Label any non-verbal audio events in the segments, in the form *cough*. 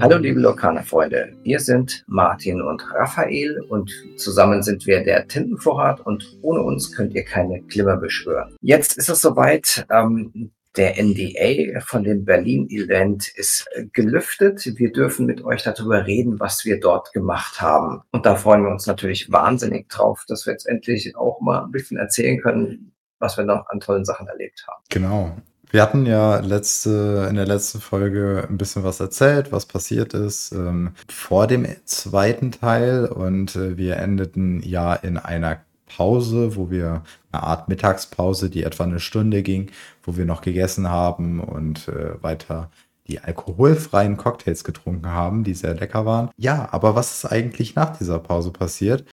Hallo liebe Lokana-Freunde, wir sind Martin und Raphael und zusammen sind wir der Tintenvorrat und ohne uns könnt ihr keine Glimmer beschwören. Jetzt ist es soweit, ähm, der NDA von dem Berlin-Event ist gelüftet. Wir dürfen mit euch darüber reden, was wir dort gemacht haben. Und da freuen wir uns natürlich wahnsinnig drauf, dass wir jetzt endlich auch mal ein bisschen erzählen können, was wir noch an tollen Sachen erlebt haben. Genau. Wir hatten ja letzte, in der letzten Folge ein bisschen was erzählt, was passiert ist ähm, vor dem zweiten Teil und äh, wir endeten ja in einer Pause, wo wir eine Art Mittagspause, die etwa eine Stunde ging, wo wir noch gegessen haben und äh, weiter die alkoholfreien Cocktails getrunken haben, die sehr lecker waren. Ja, aber was ist eigentlich nach dieser Pause passiert?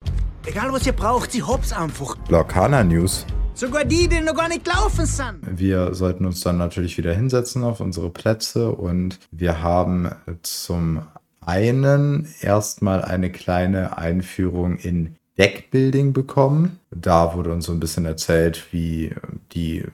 Egal was ihr braucht, sie hops einfach. Lokana News. Sogar die, die noch gar nicht laufen sind. Wir sollten uns dann natürlich wieder hinsetzen auf unsere Plätze und wir haben zum einen erstmal eine kleine Einführung in Deckbuilding bekommen. Da wurde uns so ein bisschen erzählt, wie die,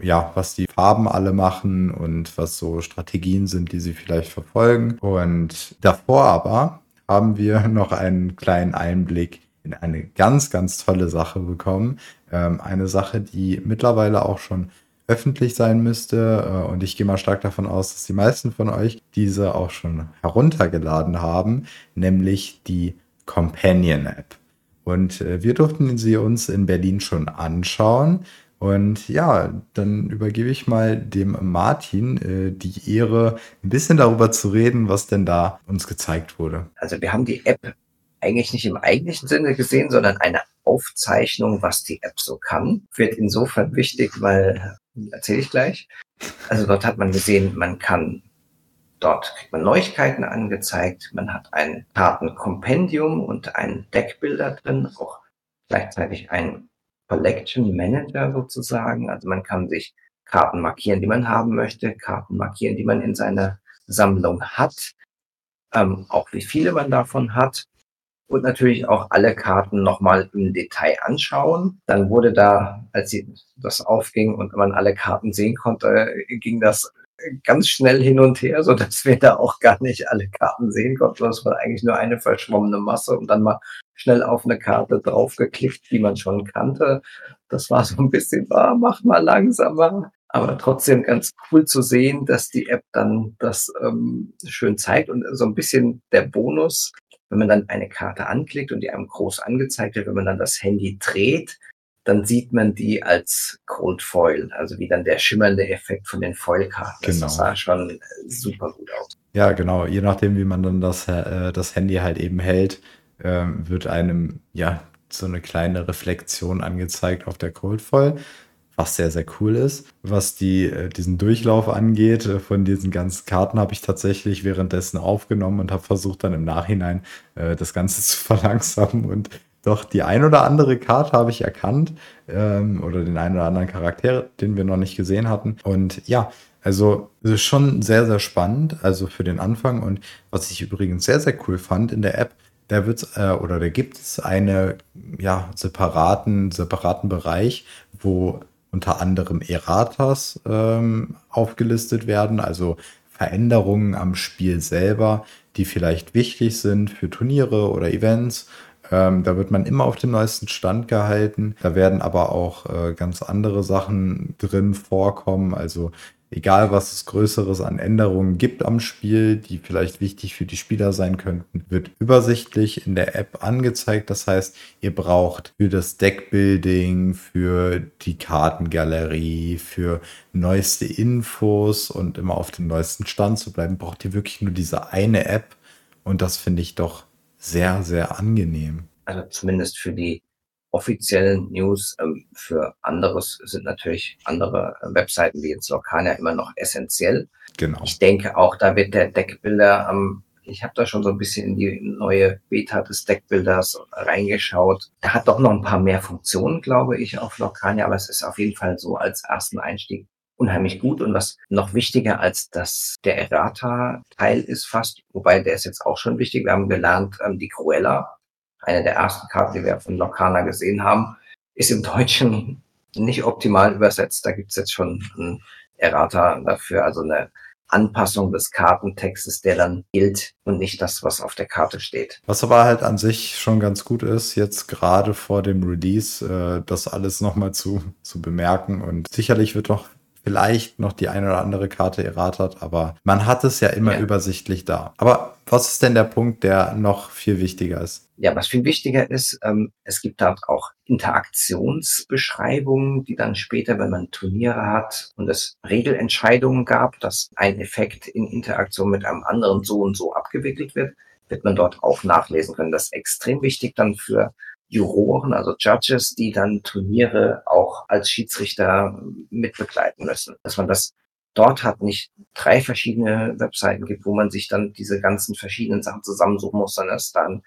ja, was die Farben alle machen und was so Strategien sind, die sie vielleicht verfolgen. Und davor aber haben wir *laughs* noch einen kleinen Einblick in eine ganz, ganz tolle Sache bekommen. Ähm, eine Sache, die mittlerweile auch schon öffentlich sein müsste. Äh, und ich gehe mal stark davon aus, dass die meisten von euch diese auch schon heruntergeladen haben, nämlich die Companion App. Und äh, wir durften sie uns in Berlin schon anschauen. Und ja, dann übergebe ich mal dem Martin äh, die Ehre, ein bisschen darüber zu reden, was denn da uns gezeigt wurde. Also wir haben die App eigentlich nicht im eigentlichen Sinne gesehen, sondern eine Aufzeichnung, was die App so kann. Wird insofern wichtig, weil, erzähle ich gleich. Also dort hat man gesehen, man kann Dort kriegt man Neuigkeiten angezeigt. Man hat ein Kartenkompendium und einen Deckbilder drin, auch gleichzeitig ein Collection Manager sozusagen. Also man kann sich Karten markieren, die man haben möchte, Karten markieren, die man in seiner Sammlung hat, ähm, auch wie viele man davon hat und natürlich auch alle Karten nochmal im Detail anschauen. Dann wurde da, als das aufging und man alle Karten sehen konnte, ging das ganz schnell hin und her, so dass wir da auch gar nicht alle Karten sehen konnten. Das war eigentlich nur eine verschwommene Masse und dann mal schnell auf eine Karte draufgeklickt, die man schon kannte. Das war so ein bisschen, ah, mach mal langsamer. Aber trotzdem ganz cool zu sehen, dass die App dann das ähm, schön zeigt und so ein bisschen der Bonus, wenn man dann eine Karte anklickt und die einem groß angezeigt wird, wenn man dann das Handy dreht, dann sieht man die als Cold Foil, also wie dann der schimmernde Effekt von den Foilkarten. Genau. Das sah schon super gut aus. Ja, genau. Je nachdem, wie man dann das, äh, das Handy halt eben hält, äh, wird einem ja so eine kleine Reflexion angezeigt auf der Cold Foil, was sehr, sehr cool ist. Was die, äh, diesen Durchlauf angeht, äh, von diesen ganzen Karten habe ich tatsächlich währenddessen aufgenommen und habe versucht, dann im Nachhinein äh, das Ganze *laughs* zu verlangsamen und doch, die ein oder andere Karte habe ich erkannt ähm, oder den einen oder anderen Charakter, den wir noch nicht gesehen hatten. Und ja, also es ist schon sehr, sehr spannend, also für den Anfang. Und was ich übrigens sehr, sehr cool fand in der App, da wird äh, oder da gibt es einen ja, separaten, separaten Bereich, wo unter anderem Erratas ähm, aufgelistet werden, also Veränderungen am Spiel selber, die vielleicht wichtig sind für Turniere oder Events ähm, da wird man immer auf dem neuesten Stand gehalten. Da werden aber auch äh, ganz andere Sachen drin vorkommen. Also egal was es Größeres an Änderungen gibt am Spiel, die vielleicht wichtig für die Spieler sein könnten, wird übersichtlich in der App angezeigt. Das heißt, ihr braucht für das Deckbuilding, für die Kartengalerie, für neueste Infos und immer auf dem neuesten Stand zu bleiben, braucht ihr wirklich nur diese eine App. Und das finde ich doch sehr, sehr angenehm. Also zumindest für die offiziellen News. Ähm, für anderes sind natürlich andere äh, Webseiten wie jetzt Locania immer noch essentiell. Genau. Ich denke auch, da wird der Deckbilder ähm, ich habe da schon so ein bisschen in die neue Beta des Deckbilders reingeschaut. Er hat doch noch ein paar mehr Funktionen, glaube ich, auf Locania, aber es ist auf jeden Fall so als ersten Einstieg unheimlich gut. Und was noch wichtiger als das der Errata-Teil ist fast, wobei der ist jetzt auch schon wichtig. Wir haben gelernt, ähm, die Cruella, eine der ersten Karten, die wir von Locana gesehen haben, ist im Deutschen nicht optimal übersetzt. Da gibt's jetzt schon ein Errata dafür, also eine Anpassung des Kartentextes, der dann gilt und nicht das, was auf der Karte steht. Was aber halt an sich schon ganz gut ist, jetzt gerade vor dem Release, äh, das alles nochmal zu, zu bemerken. Und sicherlich wird doch vielleicht noch die eine oder andere Karte erratert, aber man hat es ja immer ja. übersichtlich da. Aber was ist denn der Punkt, der noch viel wichtiger ist? Ja, was viel wichtiger ist, ähm, es gibt dort auch Interaktionsbeschreibungen, die dann später, wenn man Turniere hat und es Regelentscheidungen gab, dass ein Effekt in Interaktion mit einem anderen so und so abgewickelt wird, wird man dort auch nachlesen können. Das ist extrem wichtig dann für Juroren, also Judges, die dann Turniere auch als Schiedsrichter mitbegleiten müssen. Dass man das dort hat, nicht drei verschiedene Webseiten gibt, wo man sich dann diese ganzen verschiedenen Sachen zusammensuchen muss, sondern es dann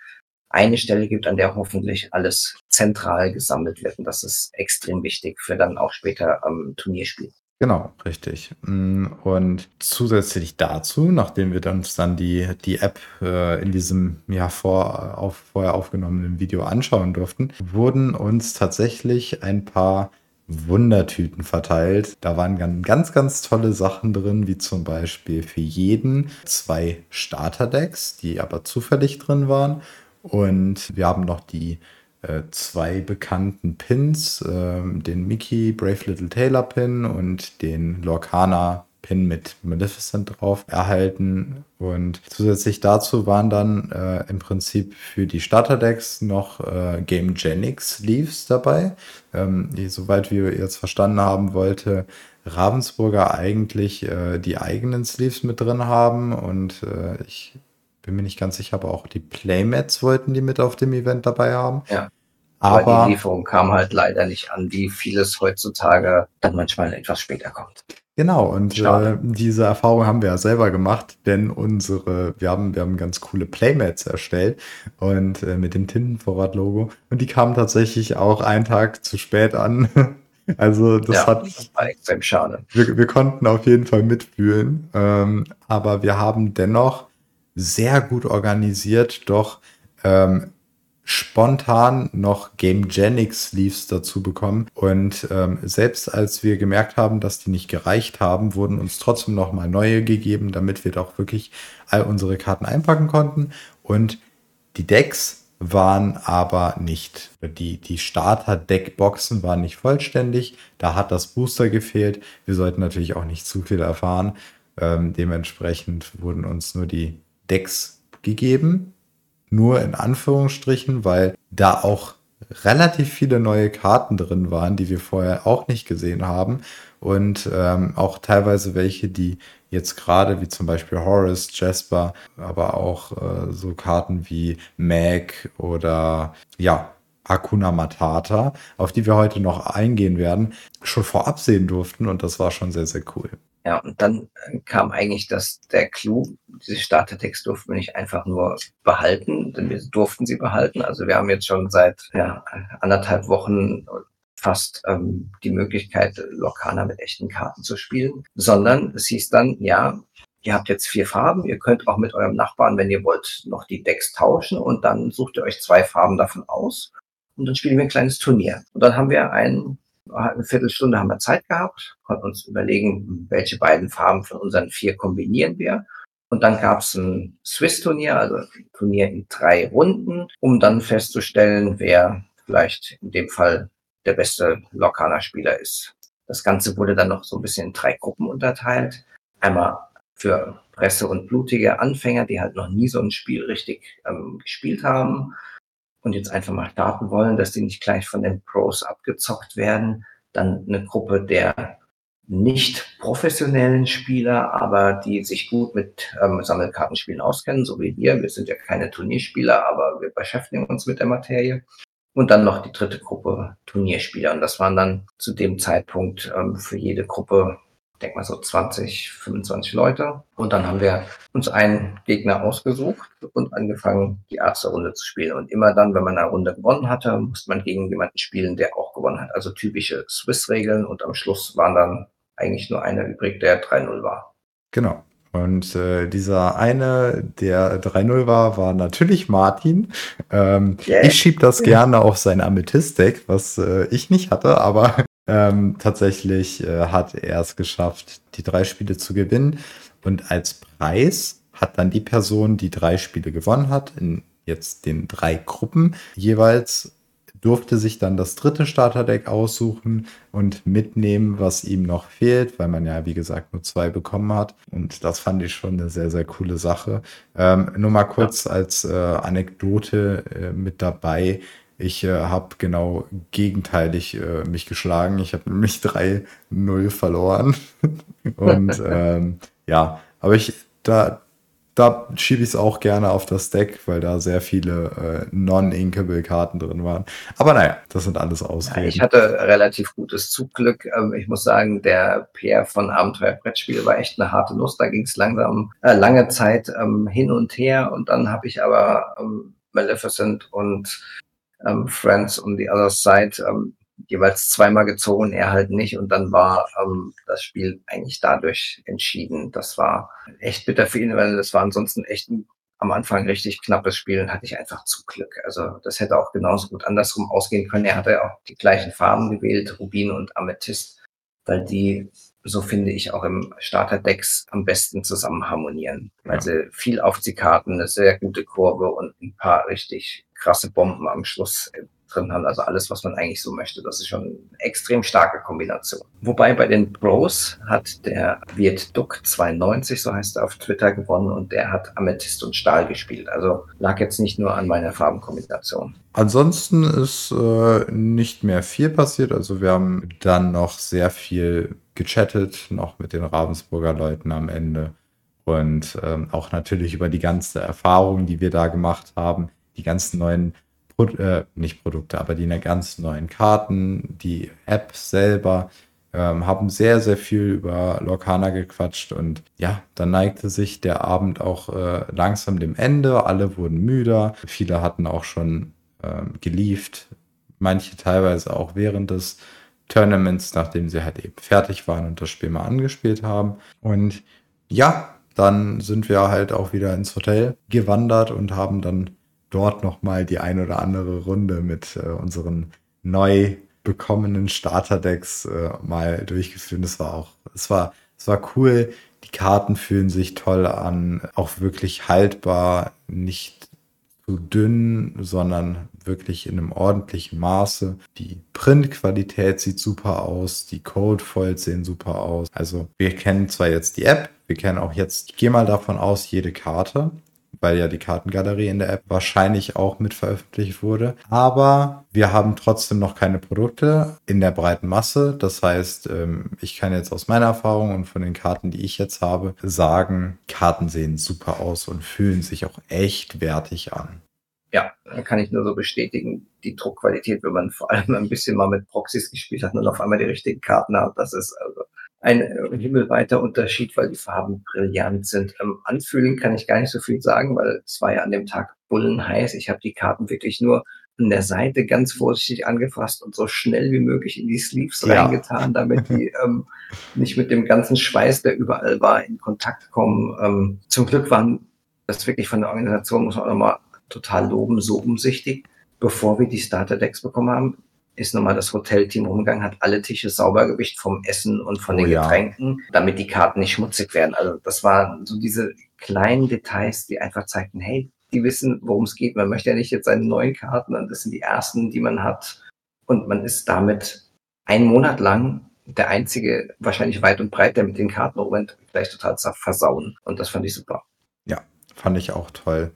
eine Stelle gibt, an der hoffentlich alles zentral gesammelt wird. Und das ist extrem wichtig für dann auch später am ähm, Turnierspiel. Genau, richtig. Mm, und zusätzlich dazu, nachdem wir uns dann die, die App äh, in diesem ja vor, auf, vorher aufgenommenen Video anschauen durften, wurden uns tatsächlich ein paar Wundertüten verteilt. Da waren ganz, ganz tolle Sachen drin, wie zum Beispiel für jeden zwei Starterdecks, die aber zufällig drin waren. Und wir haben noch die äh, zwei bekannten Pins, äh, den Mickey Brave Little Taylor Pin und den Lorcana Pin mit Maleficent drauf erhalten. Und zusätzlich dazu waren dann äh, im Prinzip für die Starterdecks noch äh, Game Genix Sleeves dabei. Ähm, die, soweit wir jetzt verstanden haben, wollte Ravensburger eigentlich äh, die eigenen Sleeves mit drin haben. Und äh, ich bin mir nicht ganz sicher, aber auch die Playmats wollten die mit auf dem Event dabei haben. Ja. Aber, aber die Lieferung kam halt leider nicht an, wie vieles heutzutage dann manchmal etwas später kommt. Genau, und äh, diese Erfahrung haben wir ja selber gemacht, denn unsere, wir haben, wir haben ganz coole Playmats erstellt und äh, mit dem Tintenvorrat-Logo und die kamen tatsächlich auch einen Tag zu spät an. *laughs* also das ja, hat. Das war extrem schade. Wir, wir konnten auf jeden Fall mitfühlen, ähm, aber wir haben dennoch sehr gut organisiert, doch ähm, spontan noch Game Genix Sleeves dazu bekommen. Und ähm, selbst als wir gemerkt haben, dass die nicht gereicht haben, wurden uns trotzdem noch mal neue gegeben, damit wir doch wirklich all unsere Karten einpacken konnten. Und die Decks waren aber nicht, die, die Starter-Deckboxen waren nicht vollständig. Da hat das Booster gefehlt. Wir sollten natürlich auch nicht zu viel erfahren. Ähm, dementsprechend wurden uns nur die Decks gegeben. Nur in Anführungsstrichen, weil da auch relativ viele neue Karten drin waren, die wir vorher auch nicht gesehen haben. Und ähm, auch teilweise welche, die jetzt gerade, wie zum Beispiel Horace, Jasper, aber auch äh, so Karten wie Mag oder ja, Akuna Matata, auf die wir heute noch eingehen werden, schon vorab sehen durften. Und das war schon sehr, sehr cool. Ja, und dann äh, kam eigentlich das, der Clou, diese Startertext durften wir nicht einfach nur behalten, denn wir durften sie behalten. Also wir haben jetzt schon seit ja, anderthalb Wochen fast ähm, die Möglichkeit, Lokana mit echten Karten zu spielen, sondern es hieß dann, ja, ihr habt jetzt vier Farben, ihr könnt auch mit eurem Nachbarn, wenn ihr wollt, noch die Decks tauschen und dann sucht ihr euch zwei Farben davon aus und dann spielen wir ein kleines Turnier. Und dann haben wir ein eine Viertelstunde haben wir Zeit gehabt, konnten uns überlegen, welche beiden Farben von unseren vier kombinieren wir. Und dann gab es ein Swiss-Turnier, also ein Turnier in drei Runden, um dann festzustellen, wer vielleicht in dem Fall der beste Lokana-Spieler ist. Das Ganze wurde dann noch so ein bisschen in drei Gruppen unterteilt. Einmal für Presse und blutige Anfänger, die halt noch nie so ein Spiel richtig ähm, gespielt haben und jetzt einfach mal starten wollen, dass die nicht gleich von den Pros abgezockt werden. Dann eine Gruppe der nicht professionellen Spieler, aber die sich gut mit ähm, Sammelkartenspielen auskennen, so wie wir. Wir sind ja keine Turnierspieler, aber wir beschäftigen uns mit der Materie. Und dann noch die dritte Gruppe Turnierspieler. Und das waren dann zu dem Zeitpunkt ähm, für jede Gruppe denke mal so 20, 25 Leute. Und dann haben wir uns einen Gegner ausgesucht und angefangen, die erste Runde zu spielen. Und immer dann, wenn man eine Runde gewonnen hatte, musste man gegen jemanden spielen, der auch gewonnen hat. Also typische Swiss-Regeln. Und am Schluss waren dann eigentlich nur einer übrig, der 3-0 war. Genau. Und äh, dieser eine, der 3-0 war, war natürlich Martin. Ähm, yeah. Ich schieb das gerne auf sein Amethyst-Deck, was äh, ich nicht hatte, aber Ähm, tatsächlich äh, hat er es geschafft, die drei Spiele zu gewinnen. Und als Preis hat dann die Person, die drei Spiele gewonnen hat, in jetzt den drei Gruppen jeweils durfte sich dann das dritte Starterdeck aussuchen und mitnehmen, was ihm noch fehlt, weil man ja, wie gesagt, nur zwei bekommen hat. Und das fand ich schon eine sehr, sehr coole Sache. Ähm, nur mal kurz als äh, Anekdote äh, mit dabei. Ich äh, habe genau gegenteilig äh, mich geschlagen. Ich habe nämlich *laughs* 3-0 verloren. *laughs* und *laughs* ähm, ja, aber ich, da, da schiebe ich es auch gerne auf das Deck, weil da sehr viele äh, Non-Inkable-Karten drin waren. Aber naja, das sind alles Ausreden. Ja, ich hatte relativ gutes Zugglück. Ähm, ich muss sagen, der PR von Abenteuer-Brettspiel war echt eine harte Nuss. Da ging es langsam äh, lange Zeit ähm, hin und her und dann habe ich aber ähm, Maleficent und ähm, Friends on the Other Side ähm, jeweils zweimal gezogen, er halt nicht. Und dann war ähm, das Spiel eigentlich dadurch entschieden. Das war echt bitter für ihn, weil das war ansonsten echt ein, am Anfang richtig knappes Spiel und hatte ich einfach zu Glück. Also das hätte auch genauso gut andersrum ausgehen können. Er hatte auch die gleichen Farben gewählt, Rubin und Amethyst, weil die so finde ich auch im Starterdecks am besten zusammen harmonieren, weil ja. sie viel Aufziehkarten, eine sehr gute Kurve und ein paar richtig krasse Bomben am Schluss drin haben. Also alles, was man eigentlich so möchte. Das ist schon eine extrem starke Kombination. Wobei bei den Pros hat der Wirt Duck 92, so heißt er auf Twitter, gewonnen und der hat Amethyst und Stahl gespielt. Also lag jetzt nicht nur an meiner Farbenkombination. Ansonsten ist äh, nicht mehr viel passiert. Also wir haben dann noch sehr viel gechattet, noch mit den Ravensburger Leuten am Ende. Und ähm, auch natürlich über die ganze Erfahrung, die wir da gemacht haben, die ganzen neuen Pro äh, nicht Produkte, aber die ganz neuen Karten, die App selber, ähm, haben sehr, sehr viel über Lorcana gequatscht und ja, dann neigte sich der Abend auch äh, langsam dem Ende. Alle wurden müder. Viele hatten auch schon ähm, gelieft. Manche teilweise auch während des Tournaments, nachdem sie halt eben fertig waren und das Spiel mal angespielt haben. Und ja, dann sind wir halt auch wieder ins Hotel gewandert und haben dann dort nochmal die ein oder andere Runde mit äh, unseren neu bekommenen Starterdecks äh, mal durchgeführt. Es war auch, es war, es war cool. Die Karten fühlen sich toll an, auch wirklich haltbar, nicht zu dünn, sondern wirklich in einem ordentlichen Maße. Die Printqualität sieht super aus, die Codefoils sehen super aus. Also wir kennen zwar jetzt die App, wir kennen auch jetzt, ich gehe mal davon aus, jede Karte weil ja die Kartengalerie in der App wahrscheinlich auch mit veröffentlicht wurde. Aber wir haben trotzdem noch keine Produkte in der breiten Masse. Das heißt, ähm, ich kann jetzt aus meiner Erfahrung und von den Karten, die ich jetzt habe, sagen, Karten sehen super aus und fühlen sich auch echt wertig an. Ja, kann ich nur so bestätigen. Die Druckqualität, wenn man vor allem ein bisschen mal mit Proxys gespielt hat und auf einmal die richtigen Karten hat, das ist also ein äh, himmelweiter Unterschied, weil die Farben brillant sind. Ähm, anfühlen kann ich gar nicht so viel sagen, weil es war ja an dem Tag bullenheiß. Ich habe die Karten wirklich nur an der Seite ganz vorsichtig angefasst und so schnell wie möglich in die Sleeves ja. reingetan, damit die *laughs* ähm, nicht mit dem ganzen Schweiß, der überall war, in Kontakt kommen. Ähm, zum Glück waren das wirklich von der Organisation, muss man auch nochmal total loben, so umsichtig, bevor wir die Starter-Decks bekommen haben ist nochmal das Hotelteam umgegangen, hat alle Tische sauber gewischt vom Essen und von den oh, Getränken, ja. damit die Karten nicht schmutzig werden. Also das waren so diese kleinen Details, die einfach zeigten, hey, die wissen, worum es geht. Man möchte ja nicht jetzt seine neuen Karten, und das sind die ersten, die man hat. Und man ist damit einen Monat lang der einzige, wahrscheinlich weit und breit, der mit den Karten rumrennt, gleich total versauen. Und das fand ich super. Ja, fand ich auch toll.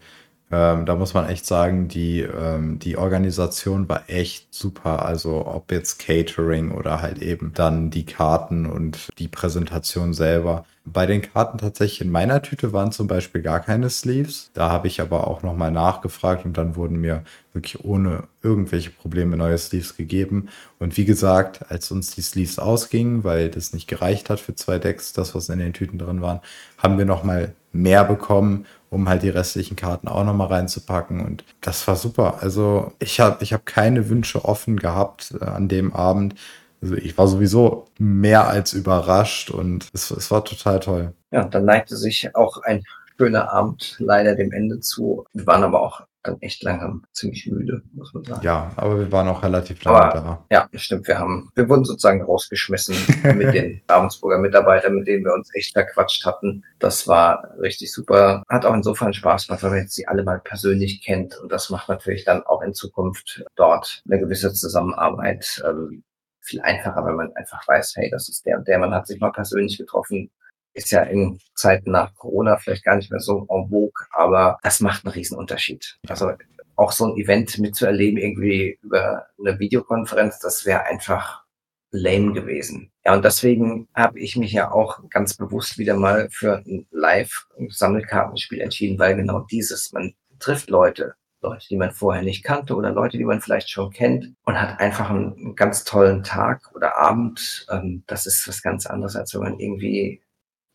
Ähm, da muss man echt sagen, die, ähm, die Organisation war echt super. Also ob jetzt Catering oder halt eben dann die Karten und die Präsentation selber. Bei den Karten tatsächlich in meiner Tüte waren zum Beispiel gar keine Sleeves. Da habe ich aber auch nochmal nachgefragt und dann wurden mir wirklich ohne irgendwelche Probleme neue Sleeves gegeben. Und wie gesagt, als uns die Sleeves ausgingen, weil das nicht gereicht hat für zwei Decks, das was in den Tüten drin waren, haben wir nochmal mehr bekommen, um halt die restlichen Karten auch nochmal reinzupacken. Und das war super. Also ich habe ich hab keine Wünsche offen gehabt äh, an dem Abend. Also ich war sowieso mehr als überrascht und es, es war total toll. Ja, dann neigte sich auch ein schöner Abend leider dem Ende zu. Wir waren aber auch dann echt langsam ziemlich müde, muss man sagen. Ja, aber wir waren auch relativ lange Aber- da. Ja, stimmt. Wir haben, wir wurden sozusagen rausgeschmissen *laughs* mit den Ravensburger Mitarbeitern, mit denen wir uns echt verquatscht hatten. Das war richtig super. Hat auch insofern Spaß gemacht, weil man jetzt sie alle mal persönlich kennt. Und das macht natürlich dann auch in Zukunft dort eine gewisse Zusammenarbeit ähm, viel einfacher, wenn man einfach weiß, hey, das ist der und der. Man hat sich mal persönlich getroffen. Ist ja in Zeiten nach Corona vielleicht gar nicht mehr so en vogue, aber das macht einen riesen Unterschied. Also auch so ein Event mitzuerleben, irgendwie über eine Videokonferenz, das wäre einfach lame gewesen. Ja, und deswegen habe ich mich ja auch ganz bewusst wieder mal für ein Live-Sammelkartenspiel entschieden, weil genau dieses, man trifft Leute, Leute, die man vorher nicht kannte oder Leute, die man vielleicht schon kennt und hat einfach einen, einen ganz tollen Tag oder Abend. Ähm, das ist was ganz anderes, als wenn man irgendwie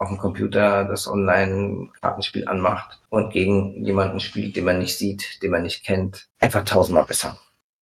auf dem Computer das Online-Kartenspiel anmacht und gegen jemanden spielt, den man nicht sieht, den man nicht kennt. Einfach tausendmal besser.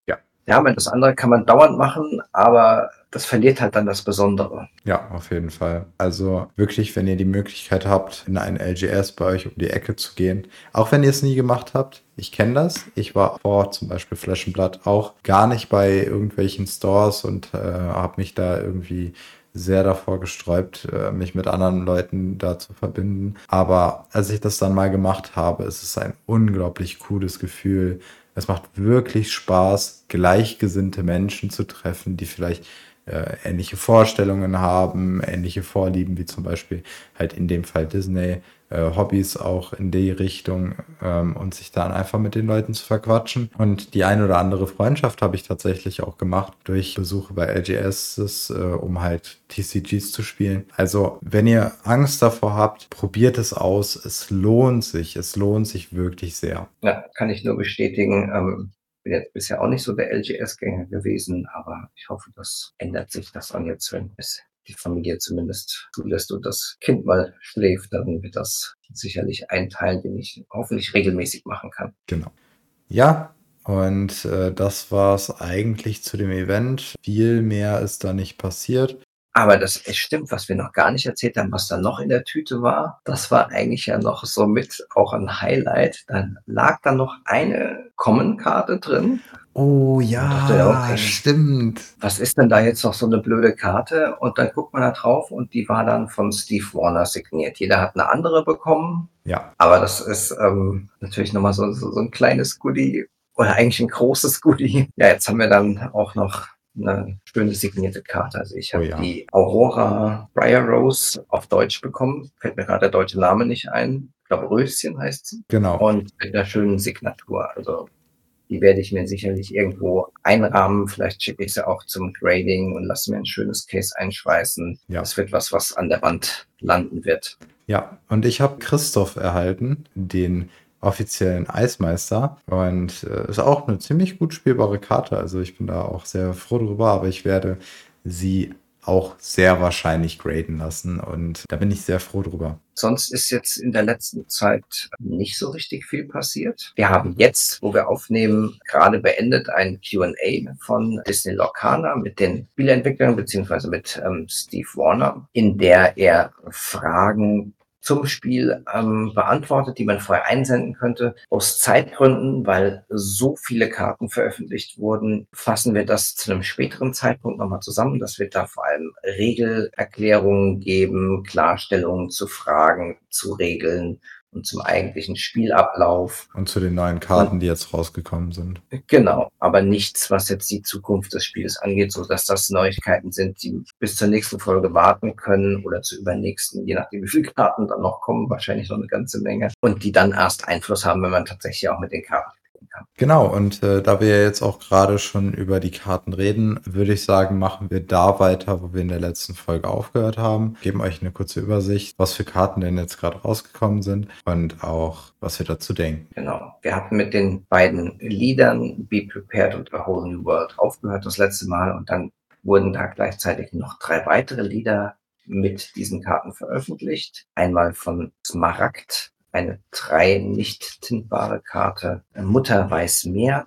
Ja. Ja, das andere kann man dauernd machen, aber das verliert halt dann das Besondere. Ja, auf jeden Fall. Also wirklich, wenn ihr die Möglichkeit habt, in ein LGS bei euch um die Ecke zu gehen, auch wenn ihr es nie gemacht habt, ich kenne das. Ich war vor zum Beispiel Blood auch gar nicht bei irgendwelchen Stores und äh, habe mich da irgendwie sehr davor gesträubt, äh, mich mit anderen Leuten da zu verbinden. Aber als ich das dann mal gemacht habe, ist es ein unglaublich cooles Gefühl. Es macht wirklich Spaß, gleichgesinnte Menschen zu treffen, die vielleicht äh, ähnliche Vorstellungen haben, ähnliche Vorlieben, wie zum Beispiel halt in dem Fall Disney, äh, Hobbys auch in die Richtung ähm, und sich dann einfach mit den Leuten zu verquatschen. Und die eine oder andere Freundschaft habe ich tatsächlich auch gemacht durch Besuche bei LGS, äh, um halt TCGs zu spielen. Also, wenn ihr Angst davor habt, probiert es aus. Es lohnt sich. Es lohnt sich wirklich sehr. Ja, kann ich nur bestätigen. Ähm, bin jetzt bisher auch nicht so der LGS-Gänger gewesen, aber ich hoffe, das ändert sich das dann jetzt, wenn es die Familie zumindest zulässt und das Kind mal schläft, dann wird das sicherlich ein Teil, den ich hoffentlich regelmäßig machen kann. Genau. Ja, und äh, das war es eigentlich zu dem Event. Viel mehr ist da nicht passiert. Aber das es stimmt, was wir noch gar nicht erzählt haben, was da noch in der Tüte war. Das war eigentlich ja noch so mit auch ein Highlight. Dann lag da noch eine Common-Karte drin. Oh ja, okay. stimmt. Was ist denn da jetzt noch so eine blöde Karte? Und dann guckt man da drauf und die war dann von Steve Warner signiert. Jeder hat eine andere bekommen. Ja, Aber das ist ähm, natürlich nochmal so, so, so ein kleines Goodie oder eigentlich ein großes Goodie. Ja, jetzt haben wir dann auch noch eine schöne signierte Karte. Also ich habe Oh ja. die Aurora Briar Rose auf Deutsch bekommen. Fällt mir gerade der deutsche Name nicht ein. Ich glaube, Röschen heißt sie. genau. Und mit einer schönen Signatur. Also die werde ich mir sicherlich irgendwo einrahmen. Vielleicht schicke ich sie auch zum Grading und lasse mir ein schönes Case einschweißen. Ja. Das wird was, was an der Wand landen wird. Ja, und ich habe Christoph erhalten, den offiziellen Eismeister. Und äh, ist auch eine ziemlich gut spielbare Karte. Also ich bin da auch sehr froh drüber, aber ich werde sie auch sehr wahrscheinlich graden lassen. Und da bin ich sehr froh drüber. Sonst ist jetzt in der letzten Zeit nicht so richtig viel passiert. Wir haben jetzt, wo wir aufnehmen, gerade beendet ein Q&A von Disney Lorcaner mit den Spielentwicklern beziehungsweise mit ähm, Steve Warner, in der er Fragen zum Spiel ähm, beantwortet, die man vorher einsenden könnte. Aus Zeitgründen, weil so viele Karten veröffentlicht wurden, fassen wir das zu einem späteren Zeitpunkt nochmal zusammen. Das wird da vor allem Regelerklärungen geben, Klarstellungen zu Fragen, zu Regeln und zum eigentlichen Spielablauf. Und zu den neuen Karten, die jetzt rausgekommen sind. Genau, aber nichts, was jetzt die Zukunft des Spiels angeht, so dass das Neuigkeiten sind, die bis zur nächsten Folge warten können oder zur übernächsten, je nachdem wie viele Karten dann noch kommen, wahrscheinlich noch eine ganze Menge und die dann erst Einfluss haben, wenn man tatsächlich auch mit den Karten. Genau, und äh, da wir jetzt auch gerade schon über die Karten reden, würde ich sagen, machen wir da weiter, wo wir in der letzten Folge aufgehört haben. Geben euch eine kurze Übersicht, was für Karten denn jetzt gerade rausgekommen sind und auch, was wir dazu denken. Genau. Wir hatten mit den beiden Liedern Be Prepared und A Whole New World aufgehört das letzte Mal und dann wurden da gleichzeitig noch drei weitere Lieder mit diesen Karten veröffentlicht. Einmal von Smaragd, eine drei nicht tintbare Karte. Mutter weiß mehr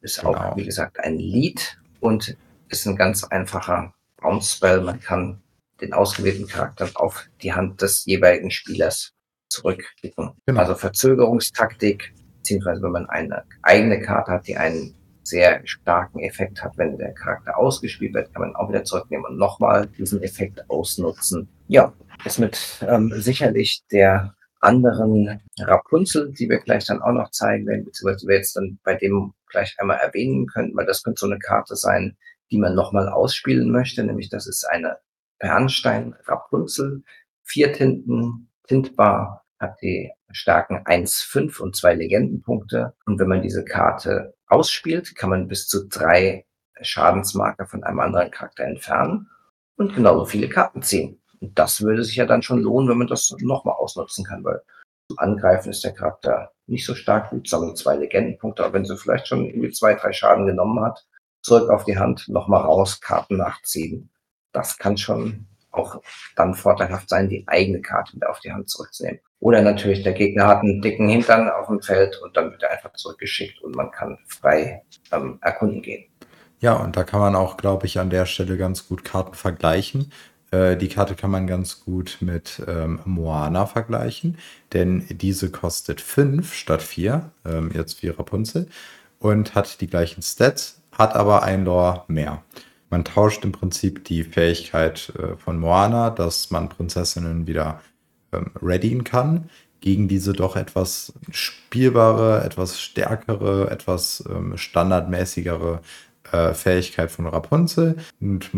ist Genau. auch, wie gesagt, ein Lied und ist ein ganz einfacher Bounce-Spell. Man kann den ausgewählten Charakter auf die Hand des jeweiligen Spielers zurückklicken. Genau. Also Verzögerungstaktik beziehungsweise wenn man eine eigene Karte hat, die einen sehr starken Effekt hat, wenn der Charakter ausgespielt wird, kann man auch wieder zurücknehmen und nochmal diesen Effekt ausnutzen. Ja, ist mit ähm, sicherlich der anderen Rapunzel, die wir gleich dann auch noch zeigen werden, beziehungsweise wir jetzt dann bei dem gleich einmal erwähnen könnten, weil das könnte so eine Karte sein, die man nochmal ausspielen möchte, nämlich das ist eine Bernstein Rapunzel, vier Tinten, tintbar, hat die starken 1, 5 und zwei Legendenpunkte. Und wenn man diese Karte ausspielt, kann man bis zu drei Schadensmarker von einem anderen Charakter entfernen und genauso viele Karten ziehen. Und das würde sich ja dann schon lohnen, wenn man das nochmal ausnutzen kann, weil zum Angreifen ist der Charakter nicht so stark gut, sammelt zwei Legendenpunkte, aber wenn sie vielleicht schon irgendwie zwei, drei Schaden genommen hat, zurück auf die Hand, nochmal raus, Karten nachziehen. Das kann schon auch dann vorteilhaft sein, die eigene Karte wieder auf die Hand zurückzunehmen. Oder natürlich, der Gegner hat einen dicken Hintern auf dem Feld und dann wird er einfach zurückgeschickt und man kann frei ähm, erkunden gehen. Ja, und da kann man auch, glaube ich, an der Stelle ganz gut Karten vergleichen. Äh, die Karte kann man ganz gut mit ähm, Moana vergleichen, denn diese kostet 5 statt 4, ähm, jetzt wie Rapunzel, und hat die gleichen Stats, hat aber ein Lore mehr. Man tauscht im Prinzip die Fähigkeit äh, von Moana, dass man Prinzessinnen wieder ähm, readyen kann, gegen diese doch etwas spielbare, etwas stärkere, etwas ähm, standardmäßigere äh, Fähigkeit von Rapunzel und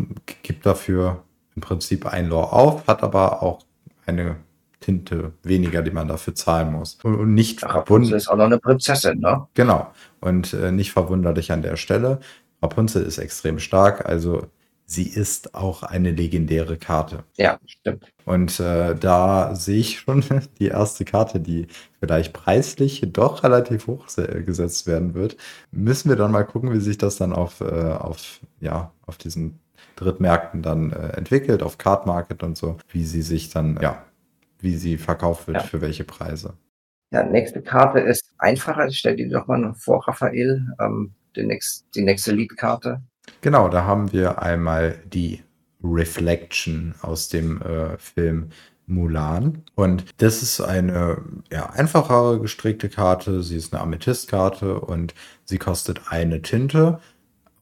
gibt dafür im Prinzip ein Lore auf, hat aber auch eine Tinte weniger, die man dafür zahlen muss. Und nicht Rapunzel ist auch noch eine Prinzessin, ne? Genau. Und äh, nicht verwunderlich an der Stelle. Rapunzel ist extrem stark, also sie ist auch eine legendäre Karte. Ja, stimmt. Und äh, da sehe ich schon *laughs* die erste Karte, die vielleicht preislich doch relativ hoch gesetzt werden wird. Müssen wir dann mal gucken, wie sich das dann auf, äh, auf, ja, auf diesen Drittmärkten dann äh, entwickelt, auf Card Market und so, wie sie sich dann, ja, wie sie verkauft wird, ja. für welche Preise. Ja, nächste Karte ist einfacher. Ich stelle die doch mal vor, Raphael. Ähm, die, nächst, die nächste Leadkarte. Genau, da haben wir einmal die Reflection aus dem äh, Film Mulan. Und das ist eine ja, einfachere gestrickte Karte. Sie ist eine Amethystkarte und sie kostet eine Tinte.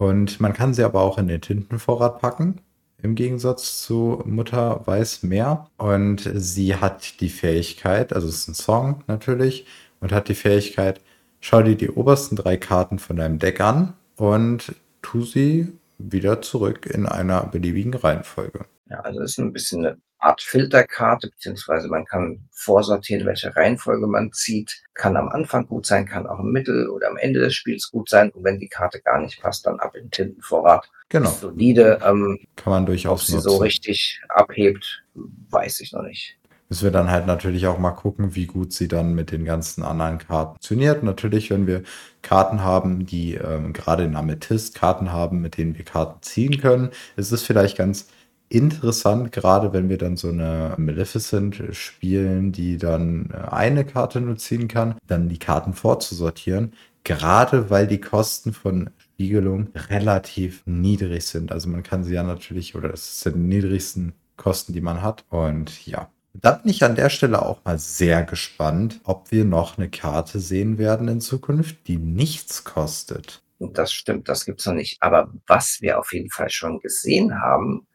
Und man kann sie aber auch in den Tintenvorrat packen. Im Gegensatz zu Mutter weiß mehr. Und sie hat die Fähigkeit, also es ist ein Song natürlich, und hat die Fähigkeit, Schau dir die obersten drei Karten von deinem Deck an und tu sie wieder zurück in einer beliebigen Reihenfolge. Ja, also es ist ein bisschen eine Art Filterkarte, beziehungsweise man kann vorsortieren, welche Reihenfolge man zieht. Kann am Anfang gut sein, kann auch im Mittel oder am Ende des Spiels gut sein. Und wenn die Karte gar nicht passt, dann ab in den Tintenvorrat. Genau. Solide. Ähm, kann man durchaus Ob sie nutzen. so richtig abhebt, weiß ich noch nicht müssen wir dann halt natürlich auch mal gucken, wie gut sie dann mit den ganzen anderen Karten funktioniert. Natürlich, wenn wir Karten haben, die ähm, gerade in Amethyst Karten haben, mit denen wir Karten ziehen können, ist es vielleicht ganz interessant, gerade wenn wir dann so eine Maleficent spielen, die dann äh, eine Karte nur ziehen kann, dann die Karten vorzusortieren. Gerade weil die Kosten von Spiegelung relativ niedrig sind. Also man kann sie ja natürlich, oder es sind die niedrigsten Kosten, die man hat. Und ja, da bin ich an der Stelle auch mal sehr gespannt, ob wir noch eine Karte sehen werden in Zukunft, die nichts kostet. Das stimmt, das gibt es noch nicht. Aber was wir auf jeden Fall schon gesehen haben,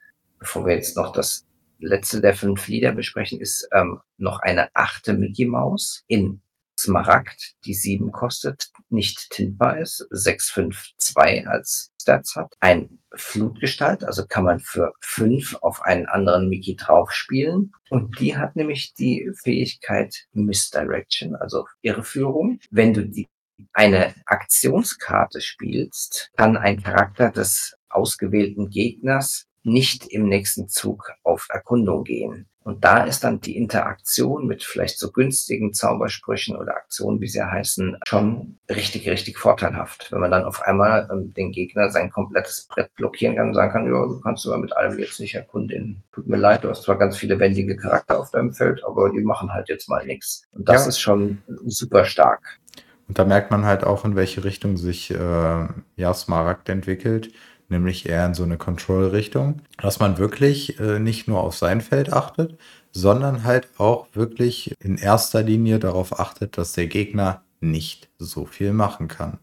bevor wir jetzt noch das letzte der fünf Lieder besprechen, ist ähm, noch eine achte Mickey Maus in Smaragd, die sieben kostet, nicht tintbar ist, 652 als Stats hat. Ein Flutgestalt, also kann man für fünf auf einen anderen Mickey drauf spielen. Und die hat nämlich die Fähigkeit Misdirection, also Irreführung. Wenn du die eine Aktionskarte spielst, kann ein Charakter des ausgewählten Gegners nicht im nächsten Zug auf Erkundung gehen. Und da ist dann die Interaktion mit vielleicht so günstigen Zaubersprüchen oder Aktionen, wie sie heißen, schon richtig, richtig vorteilhaft. Wenn man dann auf einmal ähm, den Gegner sein komplettes Brett blockieren kann und sagen kann, ja, du kannst aber mit allem jetzt nicht erkunden. Tut mir leid, du hast zwar ganz viele wendige Charakter auf deinem Feld, aber die machen halt jetzt mal nichts. Und das ja. ist schon super stark. Und da merkt man halt auch, in welche Richtung sich äh, ja, Smaragd entwickelt nämlich eher in so eine Control-Richtung, dass man wirklich äh, nicht nur auf sein Feld achtet, sondern halt auch wirklich in erster Linie darauf achtet, dass der Gegner nicht so viel machen kann,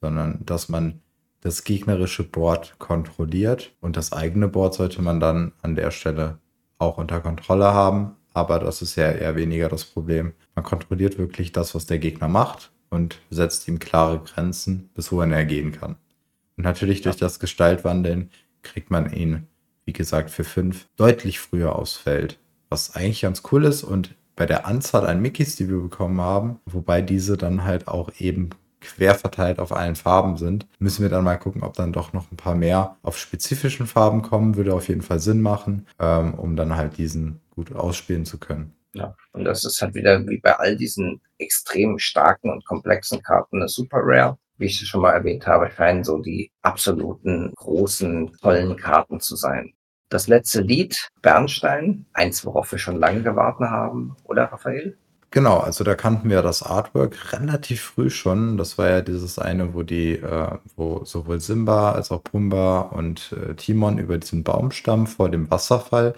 sondern dass man das gegnerische Board kontrolliert und das eigene Board sollte man dann an der Stelle auch unter Kontrolle haben. Aber das ist ja eher weniger das Problem. Man kontrolliert wirklich das, was der Gegner macht und setzt ihm klare Grenzen, bis wohin er gehen kann. Und natürlich durch das Gestaltwandeln kriegt man ihn, wie gesagt, für fünf deutlich früher aufs Feld. Was eigentlich ganz cool ist und bei der Anzahl an Mickeys, die wir bekommen haben, wobei diese dann halt auch eben quer verteilt auf allen Farben sind, müssen wir dann mal gucken, ob dann doch noch ein paar mehr auf spezifischen Farben kommen. Würde auf jeden Fall Sinn machen, ähm, um dann halt diesen gut ausspielen zu können. Ja, und das ist halt wieder wie bei all diesen extrem starken und komplexen Karten eine Super Rare. Wie ich schon mal erwähnt habe, scheinen so die absoluten großen, tollen Karten zu sein. Das letzte Lied, Bernstein, eins, worauf wir schon lange gewartet haben, oder Raphael? Genau, also da kannten wir das Artwork relativ früh schon. Das war ja dieses eine, wo die, äh, wo sowohl Simba als auch Pumba und äh, Timon über diesen Baumstamm vor dem Wasserfall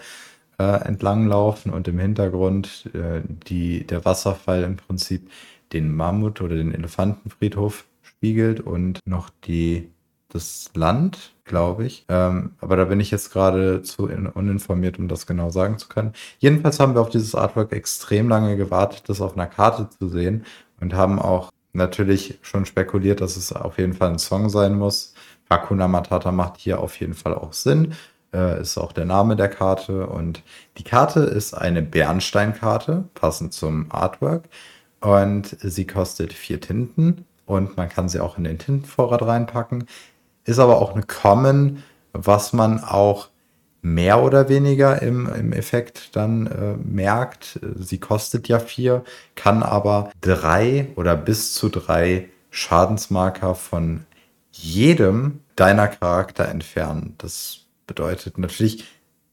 äh, entlanglaufen und im Hintergrund äh, die, der Wasserfall im Prinzip den Mammut oder den Elefantenfriedhof spiegelt und noch die das Land, glaube ich. Ähm, aber da bin ich jetzt gerade zu uninformiert, um das genau sagen zu können. Jedenfalls haben wir auf dieses Artwork extrem lange gewartet, das auf einer Karte zu sehen und haben auch natürlich schon spekuliert, dass es auf jeden Fall ein Song sein muss. Hakuna Matata macht hier auf jeden Fall auch Sinn. Äh, ist auch der Name der Karte. Und die Karte ist eine Bernsteinkarte, passend zum Artwork. Und sie kostet vier Tinten und man kann sie auch in den Tintenvorrat reinpacken ist aber auch eine Common, was man auch mehr oder weniger im, im Effekt dann äh, merkt. Sie kostet ja vier, kann aber drei oder bis zu drei Schadensmarker von jedem deiner Charakter entfernen. Das bedeutet natürlich,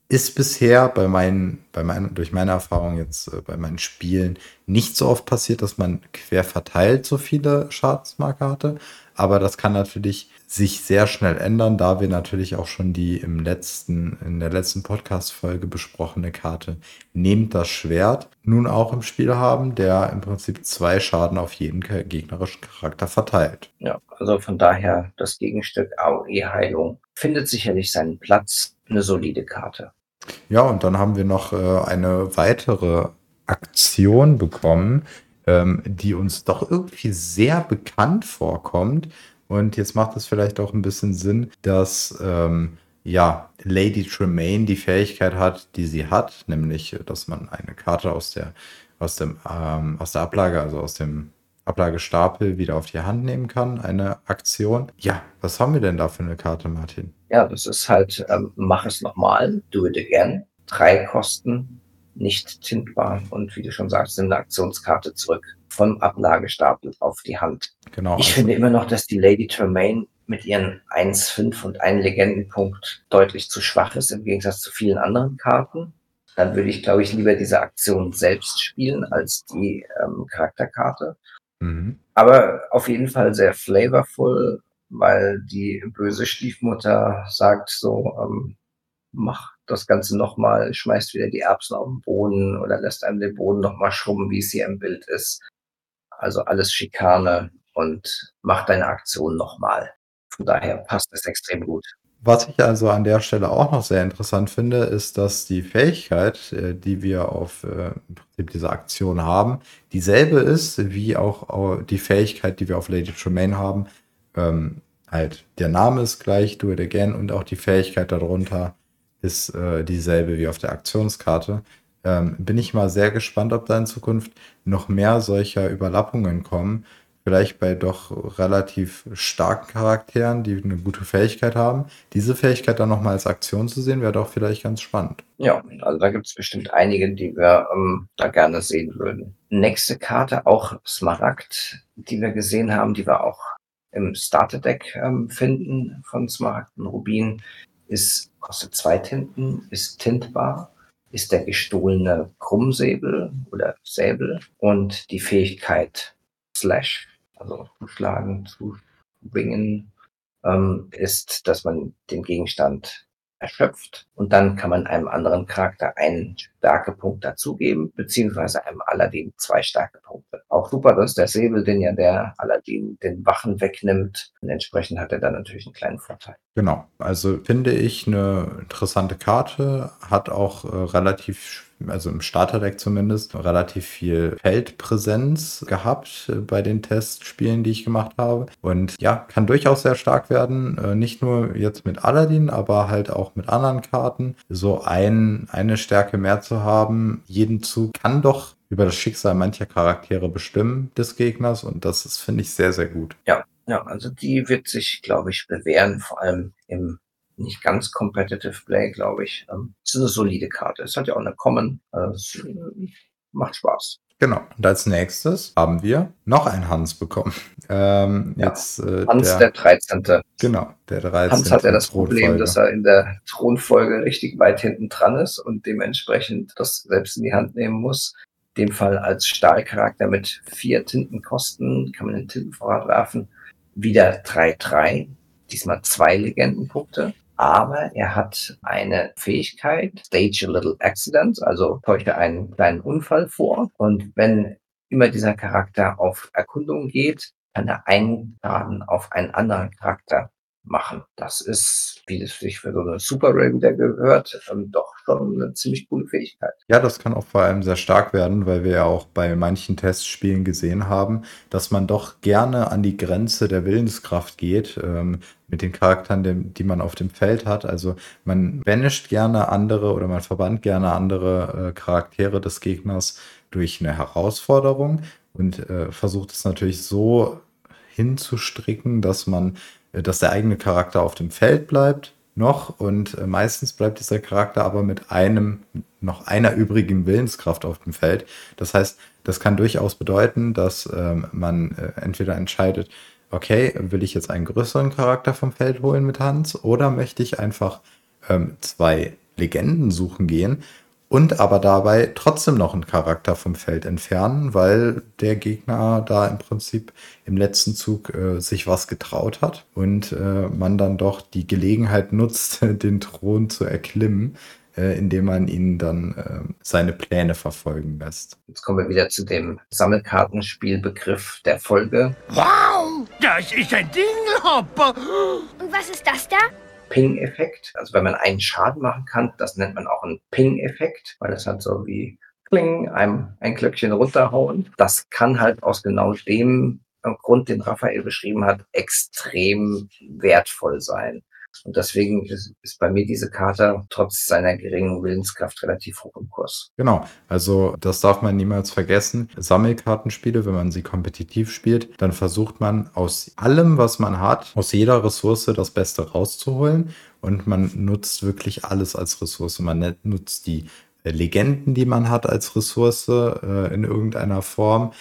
ist bisher bei meinen, bei meinen, durch meine Erfahrung jetzt äh, bei meinen Spielen nicht so oft passiert, dass man quer verteilt so viele Schadensmarker hatte. Aber das kann natürlich sich sehr schnell ändern, da wir natürlich auch schon die im letzten, in der letzten Podcast-Folge besprochene Karte Nehmt das Schwert nun auch im Spiel haben, der im Prinzip zwei Schaden auf jeden gegnerischen Charakter verteilt. Ja, also von daher das Gegenstück AOE-Heilung findet sicherlich seinen Platz. Eine solide Karte. Ja, und dann haben wir noch äh, eine weitere Aktion bekommen, ähm, die uns doch irgendwie sehr bekannt vorkommt. Und jetzt macht es vielleicht auch ein bisschen Sinn, dass ähm, ja, Lady Tremaine die Fähigkeit hat, die sie hat, nämlich, dass man eine Karte aus der, aus dem, ähm, aus der Ablage, also aus dem Ablagestapel wieder auf die Hand nehmen kann, eine Aktion. Ja, was haben wir denn da für eine Karte, Martin? Ja, das ist halt, ähm, mach es nochmal, do it again. Drei Kosten, nicht tintbar und wie du schon sagst, eine Aktionskarte zurück vom Ablagestapel auf die Hand. Genau. Ich also finde immer noch, dass die Lady Tremaine mit ihren 1, 5 und 1 Legendenpunkt deutlich zu schwach ist im Gegensatz zu vielen anderen Karten. Dann würde ich, glaube ich, lieber diese Aktion selbst spielen als die ähm, Charakterkarte. Mhm. Aber auf jeden Fall sehr flavorful, weil die böse Stiefmutter sagt so, ähm, mach das Ganze nochmal, schmeißt wieder die Erbsen auf den Boden oder lässt einem den Boden nochmal schrubben, wie es hier im Bild ist. Also alles Schikane und mach deine Aktion nochmal. Von daher passt es extrem gut. Was ich also an der Stelle auch noch sehr interessant finde, ist, dass die Fähigkeit, äh, die wir auf äh, dieser Aktion haben, dieselbe ist wie auch die Fähigkeit, die wir auf Lady Tremaine haben. Ähm, halt, der Name ist gleich, do it again, und auch die Fähigkeit darunter ist äh, dieselbe wie auf der Aktionskarte. Ähm, bin ich mal sehr gespannt, ob da in Zukunft noch mehr solcher Überlappungen kommen, vielleicht bei doch relativ starken Charakteren, die eine gute Fähigkeit haben. Diese Fähigkeit dann nochmal als Aktion zu sehen, wäre doch vielleicht ganz spannend. Ja, also da gibt es bestimmt einige, die wir ähm, da gerne sehen würden. Nächste Karte, auch Smaragd, die wir gesehen haben, die wir auch im Starter-Deck ähm, finden von Smaragd und Rubin, ist, kostet zwei Tinten, ist tintbar, ist der gestohlene Krummsäbel oder Säbel und die Fähigkeit Slash also zuschlagen, zubringen, ähm, ist, dass man den Gegenstand erschöpft und dann kann man einem anderen Charakter einen starke Punkt dazugeben, beziehungsweise einem Aladdin zwei starke Punkte. auch super, dass der Säbel, den ja der Aladdin den Wachen wegnimmt. Und entsprechend hat er dann natürlich einen kleinen Vorteil. Genau, also finde ich eine interessante Karte, hat auch äh, relativ, also im Starterdeck zumindest, relativ viel Feldpräsenz gehabt äh, bei den Testspielen, die ich gemacht habe. Und ja, kann durchaus sehr stark werden, äh, nicht nur jetzt mit Aladdin, aber halt auch mit anderen Karten. So ein, eine Stärke mehr zu haben, jeden Zug kann doch über das Schicksal mancher Charaktere bestimmen des Gegners und das finde ich, sehr, sehr gut. Ja, ja, also die wird sich, glaube ich, bewähren, vor allem im nicht ganz competitive Play, glaube ich. Ähm, ist eine solide Karte. Es hat ja auch eine Common. Es äh, macht Spaß. Genau. Und als nächstes haben wir noch einen Hans bekommen. Ähm, Ja, jetzt äh, Hans der, der 13. genau, der 13. Hans hat ja das Problem, dass er in der Thronfolge richtig weit hinten dran ist und dementsprechend das selbst in die Hand nehmen muss. In dem Fall als Stahlcharakter mit vier Tintenkosten kann man den Tintenvorrat werfen. Wieder 3-3, diesmal zwei Legendenpunkte. Aber er hat eine Fähigkeit, Stage a Little Accident, also täusche einen kleinen Unfall vor. Und wenn immer dieser Charakter auf Erkundung geht, kann er einen Schaden auf einen anderen Charakter machen. Das ist, wie es sich für so eine Super wieder gehört, ähm, doch schon eine ziemlich coole Fähigkeit. Ja, das kann auch vor allem sehr stark werden, weil wir ja auch bei manchen Testspielen gesehen haben, dass man doch gerne an die Grenze der Willenskraft geht ähm, mit den Charakteren, die man auf dem Feld hat. Also man banisht gerne andere oder man verbannt gerne andere äh, Charaktere des Gegners durch eine Herausforderung und äh, versucht es natürlich so hinzustricken, dass man, dass der eigene Charakter auf dem Feld bleibt noch und äh, meistens bleibt dieser Charakter aber mit einem, noch einer übrigen Willenskraft auf dem Feld. Das heißt, das kann durchaus bedeuten, dass ähm, man äh, entweder entscheidet, okay, will ich jetzt einen größeren Charakter vom Feld holen mit Hans oder möchte ich einfach ähm, zwei Legenden suchen gehen und aber dabei trotzdem noch einen Charakter vom Feld entfernen, weil der Gegner da im Prinzip im letzten Zug äh, sich was getraut hat und äh, man dann doch die Gelegenheit nutzt, *laughs* den Thron zu erklimmen, äh, indem man ihn dann äh, seine Pläne verfolgen lässt. Jetzt kommen wir wieder zu dem Sammelkartenspielbegriff der Folge. Wow, das ist ein Dingelhopper. Und was ist das da? Ping-Effekt. Also wenn man einen Schaden machen kann, das nennt man auch einen Ping-Effekt, weil das halt so wie Kling, einem ein Glöckchen runterhauen. Das kann halt aus genau dem Grund, den Raphael beschrieben hat, extrem wertvoll sein. Und deswegen ist, bei mir diese Karte trotz seiner geringen Willenskraft relativ hoch im Kurs. Genau, also das darf man niemals vergessen. Sammelkartenspiele, wenn man sie kompetitiv spielt, dann versucht man aus allem, was man hat, aus jeder Ressource das Beste rauszuholen und man nutzt wirklich alles als Ressource. Man nutzt die äh, Legenden, die man hat als Ressource äh, in irgendeiner Form.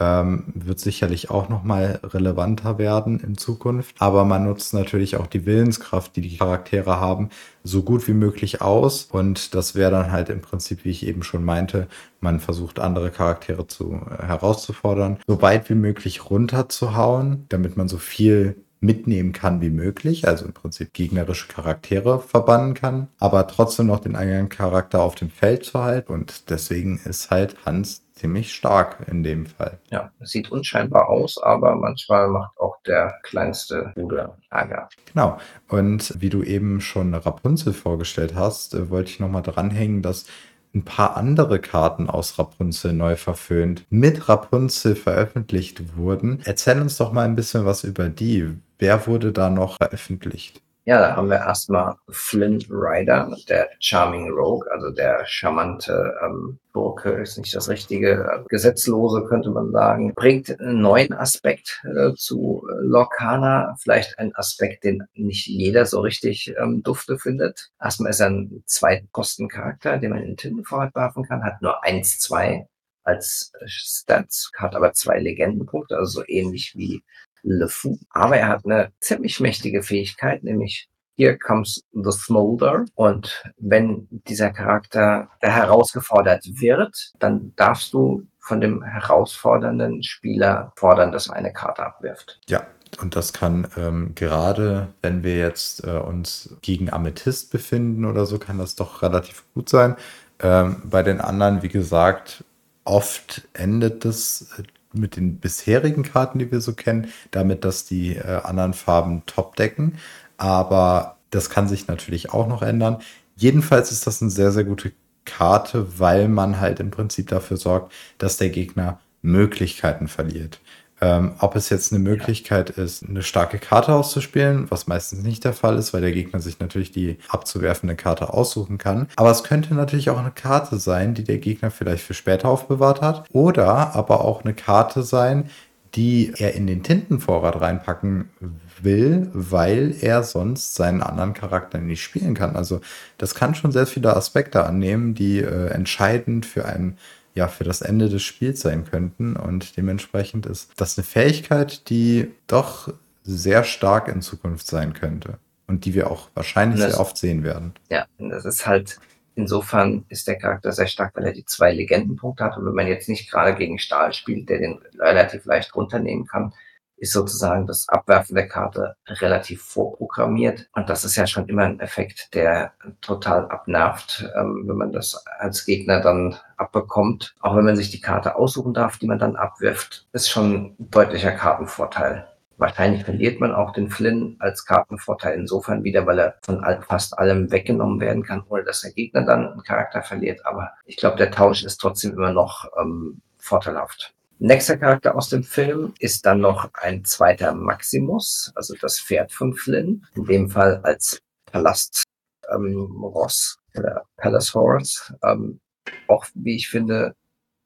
Ähm, wird sicherlich auch noch mal relevanter werden in Zukunft. Aber man nutzt natürlich auch die Willenskraft, die die Charaktere haben, so gut wie möglich aus. Und das wäre dann halt im Prinzip, wie ich eben schon meinte, man versucht andere Charaktere zu äh, herauszufordern, so weit wie möglich runterzuhauen, damit man so viel mitnehmen kann wie möglich, also im Prinzip gegnerische Charaktere verbannen kann, aber trotzdem noch den eigenen Charakter auf dem Feld zu halten. Und deswegen ist halt Hans ziemlich stark in dem Fall. Ja, es sieht unscheinbar aus, aber manchmal macht auch der kleinste Bruder Ärger. Genau. Und wie du eben schon Rapunzel vorgestellt hast, äh, wollte ich nochmal dranhängen, dass ein paar andere Karten aus Rapunzel neu verföhnt mit Rapunzel veröffentlicht wurden. Erzähl uns doch mal ein bisschen was über die. Wer wurde da noch veröffentlicht? Ja, da haben wir erstmal Flynn Rider, der Charming Rogue, also der charmante ähm, Schurke, ist nicht das richtige, äh, Gesetzlose könnte man sagen, bringt einen neuen Aspekt äh, zu Lorcana, vielleicht ein Aspekt, den nicht jeder so richtig ähm, dufte findet. Erstmal ist er ein Zweitkostencharakter, den man in Tintenvorrat werfen kann, hat nur 1-2 als äh, Stats, hat aber zwei Legendenpunkte, also so ähnlich wie LeFou. Aber er hat eine ziemlich mächtige Fähigkeit, nämlich Here comes the Smolder. Und wenn dieser Charakter der herausgefordert wird, dann darfst du von dem herausfordernden Spieler fordern, dass er eine Karte abwirft. Ja, und das kann ähm, gerade, wenn wir jetzt äh, uns gegen Amethyst befinden oder so, kann das doch relativ gut sein. Ähm, bei den anderen, wie gesagt, oft endet das mit den bisherigen Karten, die wir so kennen, damit, dass die äh, anderen Farben top decken. Aber das kann sich natürlich auch noch ändern. Jedenfalls ist das eine sehr, sehr gute Karte, weil man halt im Prinzip dafür sorgt, dass der Gegner Möglichkeiten verliert. Ähm, ob es jetzt eine Möglichkeit ist, eine starke Karte auszuspielen, was meistens nicht der Fall ist, weil der Gegner sich natürlich die abzuwerfende Karte aussuchen kann. Aber es könnte natürlich auch eine Karte sein, die der Gegner vielleicht für später aufbewahrt hat. Oder aber auch eine Karte sein, die er in den Tintenvorrat reinpacken will, weil er sonst seinen anderen Charakter nicht spielen kann. Also das kann schon sehr viele Aspekte annehmen, die äh, entscheidend für einen ja für das Ende des Spiels sein könnten. Und dementsprechend ist das eine Fähigkeit, die doch sehr stark in Zukunft sein könnte. Und die wir auch wahrscheinlich das, sehr oft sehen werden. Ja, das ist halt, insofern ist der Charakter sehr stark, weil er die zwei Legendenpunkte hat. Und wenn man jetzt nicht gerade gegen Stahl spielt, der den relativ leicht runternehmen kann, ist sozusagen das Abwerfen der Karte relativ vorprogrammiert. Und das ist ja schon immer ein Effekt, der total abnervt, ähm, wenn man das als Gegner dann abbekommt. Auch wenn man sich die Karte aussuchen darf, die man dann abwirft, ist schon ein deutlicher Kartenvorteil. Wahrscheinlich verliert man auch den Flynn als Kartenvorteil insofern wieder, weil er von fast allem weggenommen werden kann, ohne dass der Gegner dann einen Charakter verliert. Aber ich glaube, der Tausch ist trotzdem immer noch ähm, vorteilhaft. Nächster Charakter aus dem Film ist dann noch ein zweiter Maximus, also das Pferd von Flynn, in dem Fall als Palast ähm, Ross oder Palace Horse. Ähm, auch, wie ich finde,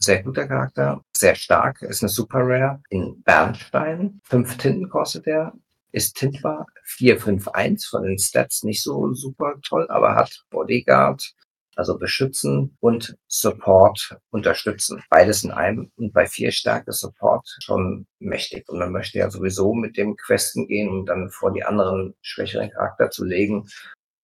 sehr guter Charakter, sehr stark, ist eine Super Rare in Bernstein. Fünf Tinten kostet er, ist tintbar, 451 von den Stats nicht so super toll, aber hat Bodyguard, also beschützen und Support unterstützen. Beides in einem und bei vier Stärke Support schon mächtig. Und man möchte ja sowieso mit dem Questen gehen, um dann vor die anderen schwächeren Charakter zu legen.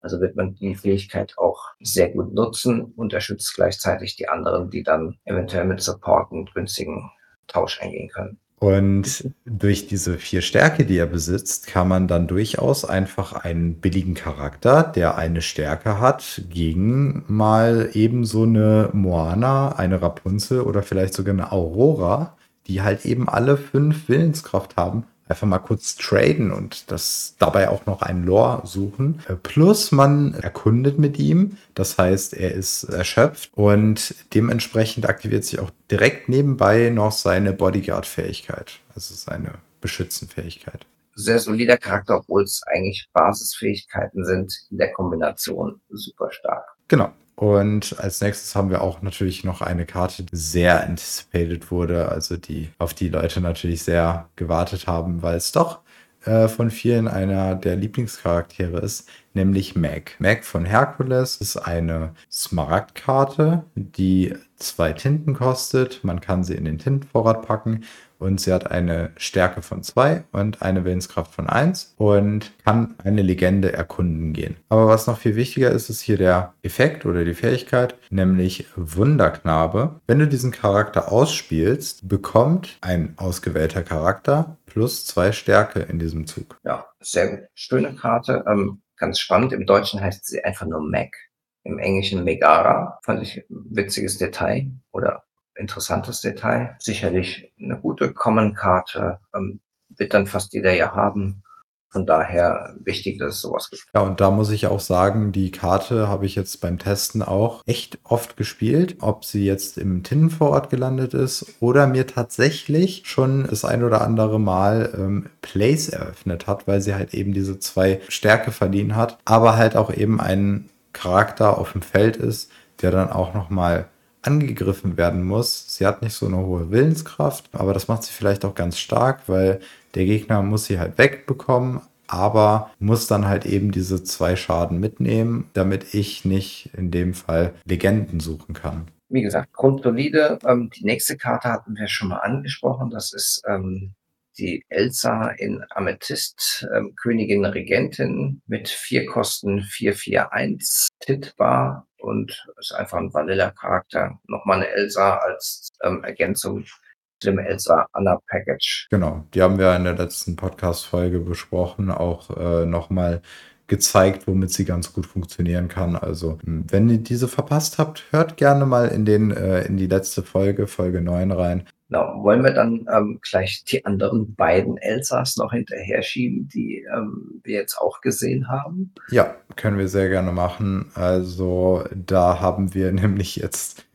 Also wird man die Fähigkeit auch sehr gut nutzen, unterstützt gleichzeitig die anderen, die dann eventuell mit Support und günstigen Tausch eingehen können. Und durch diese vier Stärke, die er besitzt, kann man dann durchaus einfach einen billigen Charakter, der eine Stärke hat, gegen mal eben so eine Moana, eine Rapunzel oder vielleicht sogar eine Aurora, die halt eben alle fünf Willenskraft haben, einfach mal kurz traden und das dabei auch noch einen Lore suchen. Äh, plus man erkundet mit ihm, das heißt, er ist erschöpft und dementsprechend aktiviert sich auch direkt nebenbei noch seine Bodyguard-Fähigkeit, also seine Beschützenfähigkeit. Sehr solider Charakter, obwohl es eigentlich Basisfähigkeiten sind in der Kombination super stark. Genau. Und als nächstes haben wir auch natürlich noch eine Karte, die sehr anticipated wurde, also die auf die Leute natürlich sehr gewartet haben, weil es doch äh, von vielen einer der Lieblingscharaktere ist, nämlich Meg. Meg von Hercules ist eine Smaragdkarte, die zwei Tinten kostet. Man kann sie in den Tintenvorrat packen und sie hat eine Stärke von 2 und eine Willenskraft von 1 und kann eine Legende erkunden gehen. Aber was noch viel wichtiger ist, ist hier der Effekt oder die Fähigkeit, nämlich Wunderknabe. Wenn du diesen Charakter ausspielst, bekommt ein ausgewählter Charakter plus 2 Stärke in diesem Zug. Ja, sehr schöne Karte. Ähm, ganz spannend. Im Deutschen heißt sie einfach nur Mac. Im Englischen Megara. Fand ich ein witziges Detail. Oder interessantes Detail. Sicherlich eine gute Common-Karte, ähm, wird dann fast jeder ja haben. Von daher wichtig, dass es sowas gibt. Ja, und da muss ich auch sagen, die Karte habe ich jetzt beim Testen auch echt oft gespielt. Ob sie jetzt im Tinnenvorort gelandet ist oder mir tatsächlich schon das ein oder andere Mal ähm, Plays eröffnet hat, weil sie halt eben diese zwei Stärke verliehen hat, aber halt auch eben ein Charakter auf dem Feld ist, der dann auch nochmal angegriffen werden muss. Sie hat nicht so eine hohe Willenskraft, aber das macht sie vielleicht auch ganz stark, weil der Gegner muss sie halt wegbekommen, aber muss dann halt eben diese zwei Schaden mitnehmen, damit ich nicht in dem Fall Legenden suchen kann. Wie gesagt, grundsolide. Ähm, die nächste Karte hatten wir schon mal angesprochen. Das ist ähm, die Elsa in Amethyst, ähm, Königin Regentin mit vier Kosten 441 tittbar und ist einfach ein Vanilla-Charakter. Nochmal eine Elsa als ähm, Ergänzung zu dem Elsa Anna Package. Genau, die haben wir in der letzten Podcast-Folge besprochen, auch äh, nochmal gezeigt, womit sie ganz gut funktionieren kann. Also, wenn ihr diese verpasst habt, hört gerne mal in, den, äh, in die letzte Folge, Folge 9 rein. Genau. Wollen wir dann ähm, gleich die anderen beiden Elsas noch hinterher schieben, die ähm, wir jetzt auch gesehen haben? Ja, können wir sehr gerne machen. Also da haben wir *laughs* nämlich jetzt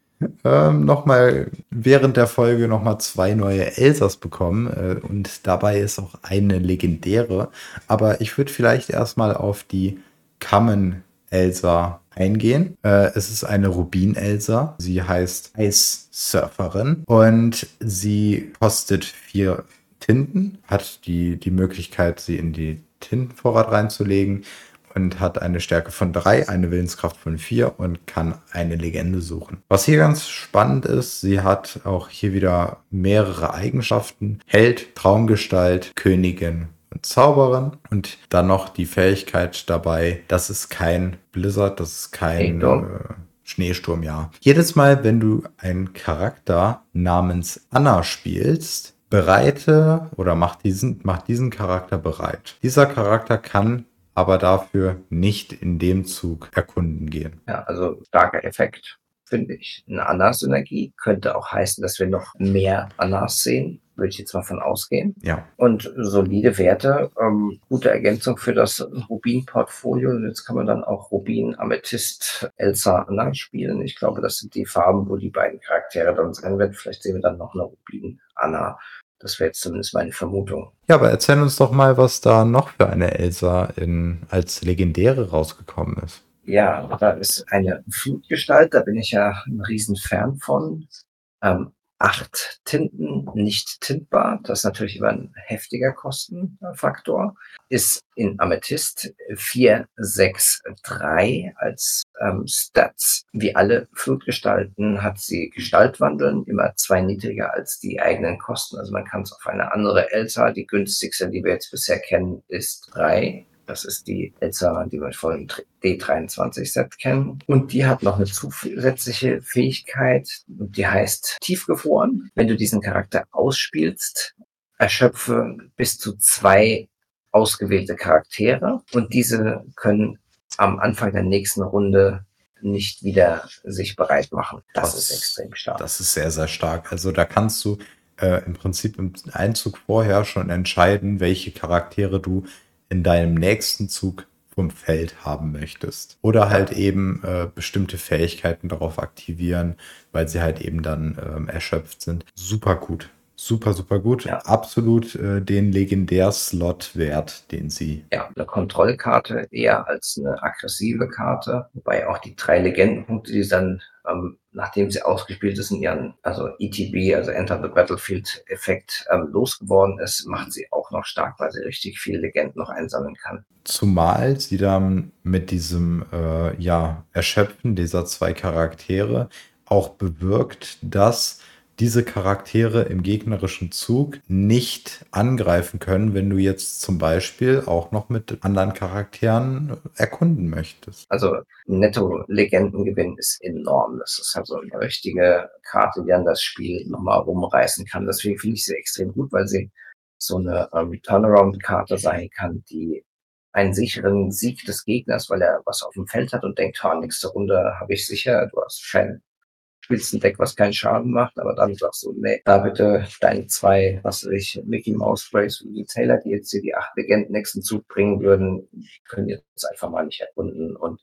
ähm, nochmal während der Folge nochmal zwei neue Elsas bekommen. Äh, und dabei ist auch eine legendäre. Aber ich würde vielleicht erstmal auf die Common Elsa eingehen. Äh, es ist eine Rubin-Elsa. Sie heißt Eissurferin und sie kostet vier Tinten, hat die, die Möglichkeit, sie in die Tintenvorrat reinzulegen und hat eine Stärke von drei, eine Willenskraft von vier und kann eine Legende suchen. Was hier ganz spannend ist, sie hat auch hier wieder mehrere Eigenschaften. Held, Traumgestalt, Königin Zauberin und dann noch die Fähigkeit dabei, das ist kein Blizzard, das ist kein äh, Schneesturm, ja. Jedes Mal, wenn du einen Charakter namens Anna spielst, bereite oder mach diesen, mach diesen Charakter bereit. Dieser Charakter kann aber dafür nicht in dem Zug erkunden gehen. Ja, also starker Effekt, finde ich. Eine Anna-Synergie könnte auch heißen, dass wir noch mehr Annas sehen würde ich jetzt mal von ausgehen. Ja. Und solide Werte, ähm, gute Ergänzung für das Rubin-Portfolio. Und jetzt kann man dann auch Rubin, Amethyst, Elsa Anna spielen. Ich glaube, das sind die Farben, wo die beiden Charaktere dann sein werden. Vielleicht sehen wir dann noch eine Rubin Anna. Das wäre jetzt zumindest meine Vermutung. Ja, aber erzähl uns doch mal, was da noch für eine Elsa in, als Legendäre rausgekommen ist. Ja, da ist eine Flutgestalt, da bin ich ja ein Riesenfan von. Ähm, acht Tinten nicht tintbar. Das ist natürlich immer ein heftiger Kostenfaktor. Ist in Amethyst 4, 6, 3 als ähm, Stats. Wie alle Flutgestalten hat sie Gestaltwandeln, immer zwei niedriger als die eigenen Kosten. Also man kann es auf eine andere Elsa, die günstigste, die wir jetzt bisher kennen, ist 3 das ist die Elsa, die wir von D23-Set kennen. Und die hat noch eine zusätzliche Fähigkeit, die heißt Tiefgefroren. Wenn du diesen Charakter ausspielst, erschöpfe bis zu zwei ausgewählte Charaktere und diese können am Anfang der nächsten Runde nicht wieder sich bereit machen. Das, das, ist extrem stark. Das ist sehr, sehr stark. Also da kannst du äh, im Prinzip im Einzug vorher schon entscheiden, welche Charaktere du in deinem nächsten Zug vom Feld haben möchtest. Oder halt eben äh, bestimmte Fähigkeiten darauf aktivieren, weil sie halt eben dann ähm, erschöpft sind. Super gut. Super, super gut. Ja. Absolut äh, den Legendär-Slot wert, den sie. Ja, eine Kontrollkarte eher als eine aggressive Karte, wobei auch die drei Legendenpunkte, die dann ähm, nachdem sie ausgespielt ist, in ihren, also ETB, also Enter the Battlefield Effekt ähm, losgeworden ist, macht sie auch noch stark, weil sie richtig viele Legenden noch einsammeln kann. Zumal sie dann mit diesem, äh, ja, Erschöpfen dieser zwei Charaktere auch bewirkt, dass diese Charaktere im gegnerischen Zug nicht angreifen können, wenn du jetzt zum Beispiel auch noch mit anderen Charakteren erkunden möchtest. Also Netto-Legendengewinn ist enorm. Das ist also eine richtige Karte, die dann das Spiel nochmal rumreißen kann. Deswegen finde ich sie extrem gut, weil sie so eine ähm, Turnaround-Karte sein kann, die einen sicheren Sieg des Gegners, weil er was auf dem Feld hat und denkt, ha, nächste Runde habe ich sicher, du hast kein spielst ein Deck, was keinen Schaden macht, aber dann sagst du, nee, da bitte deine zwei, was weiß ich, Mickey Mouse Sprays und die Taylor, die jetzt hier die acht Legenden nächsten Zug bringen würden, können jetzt einfach mal nicht erkunden und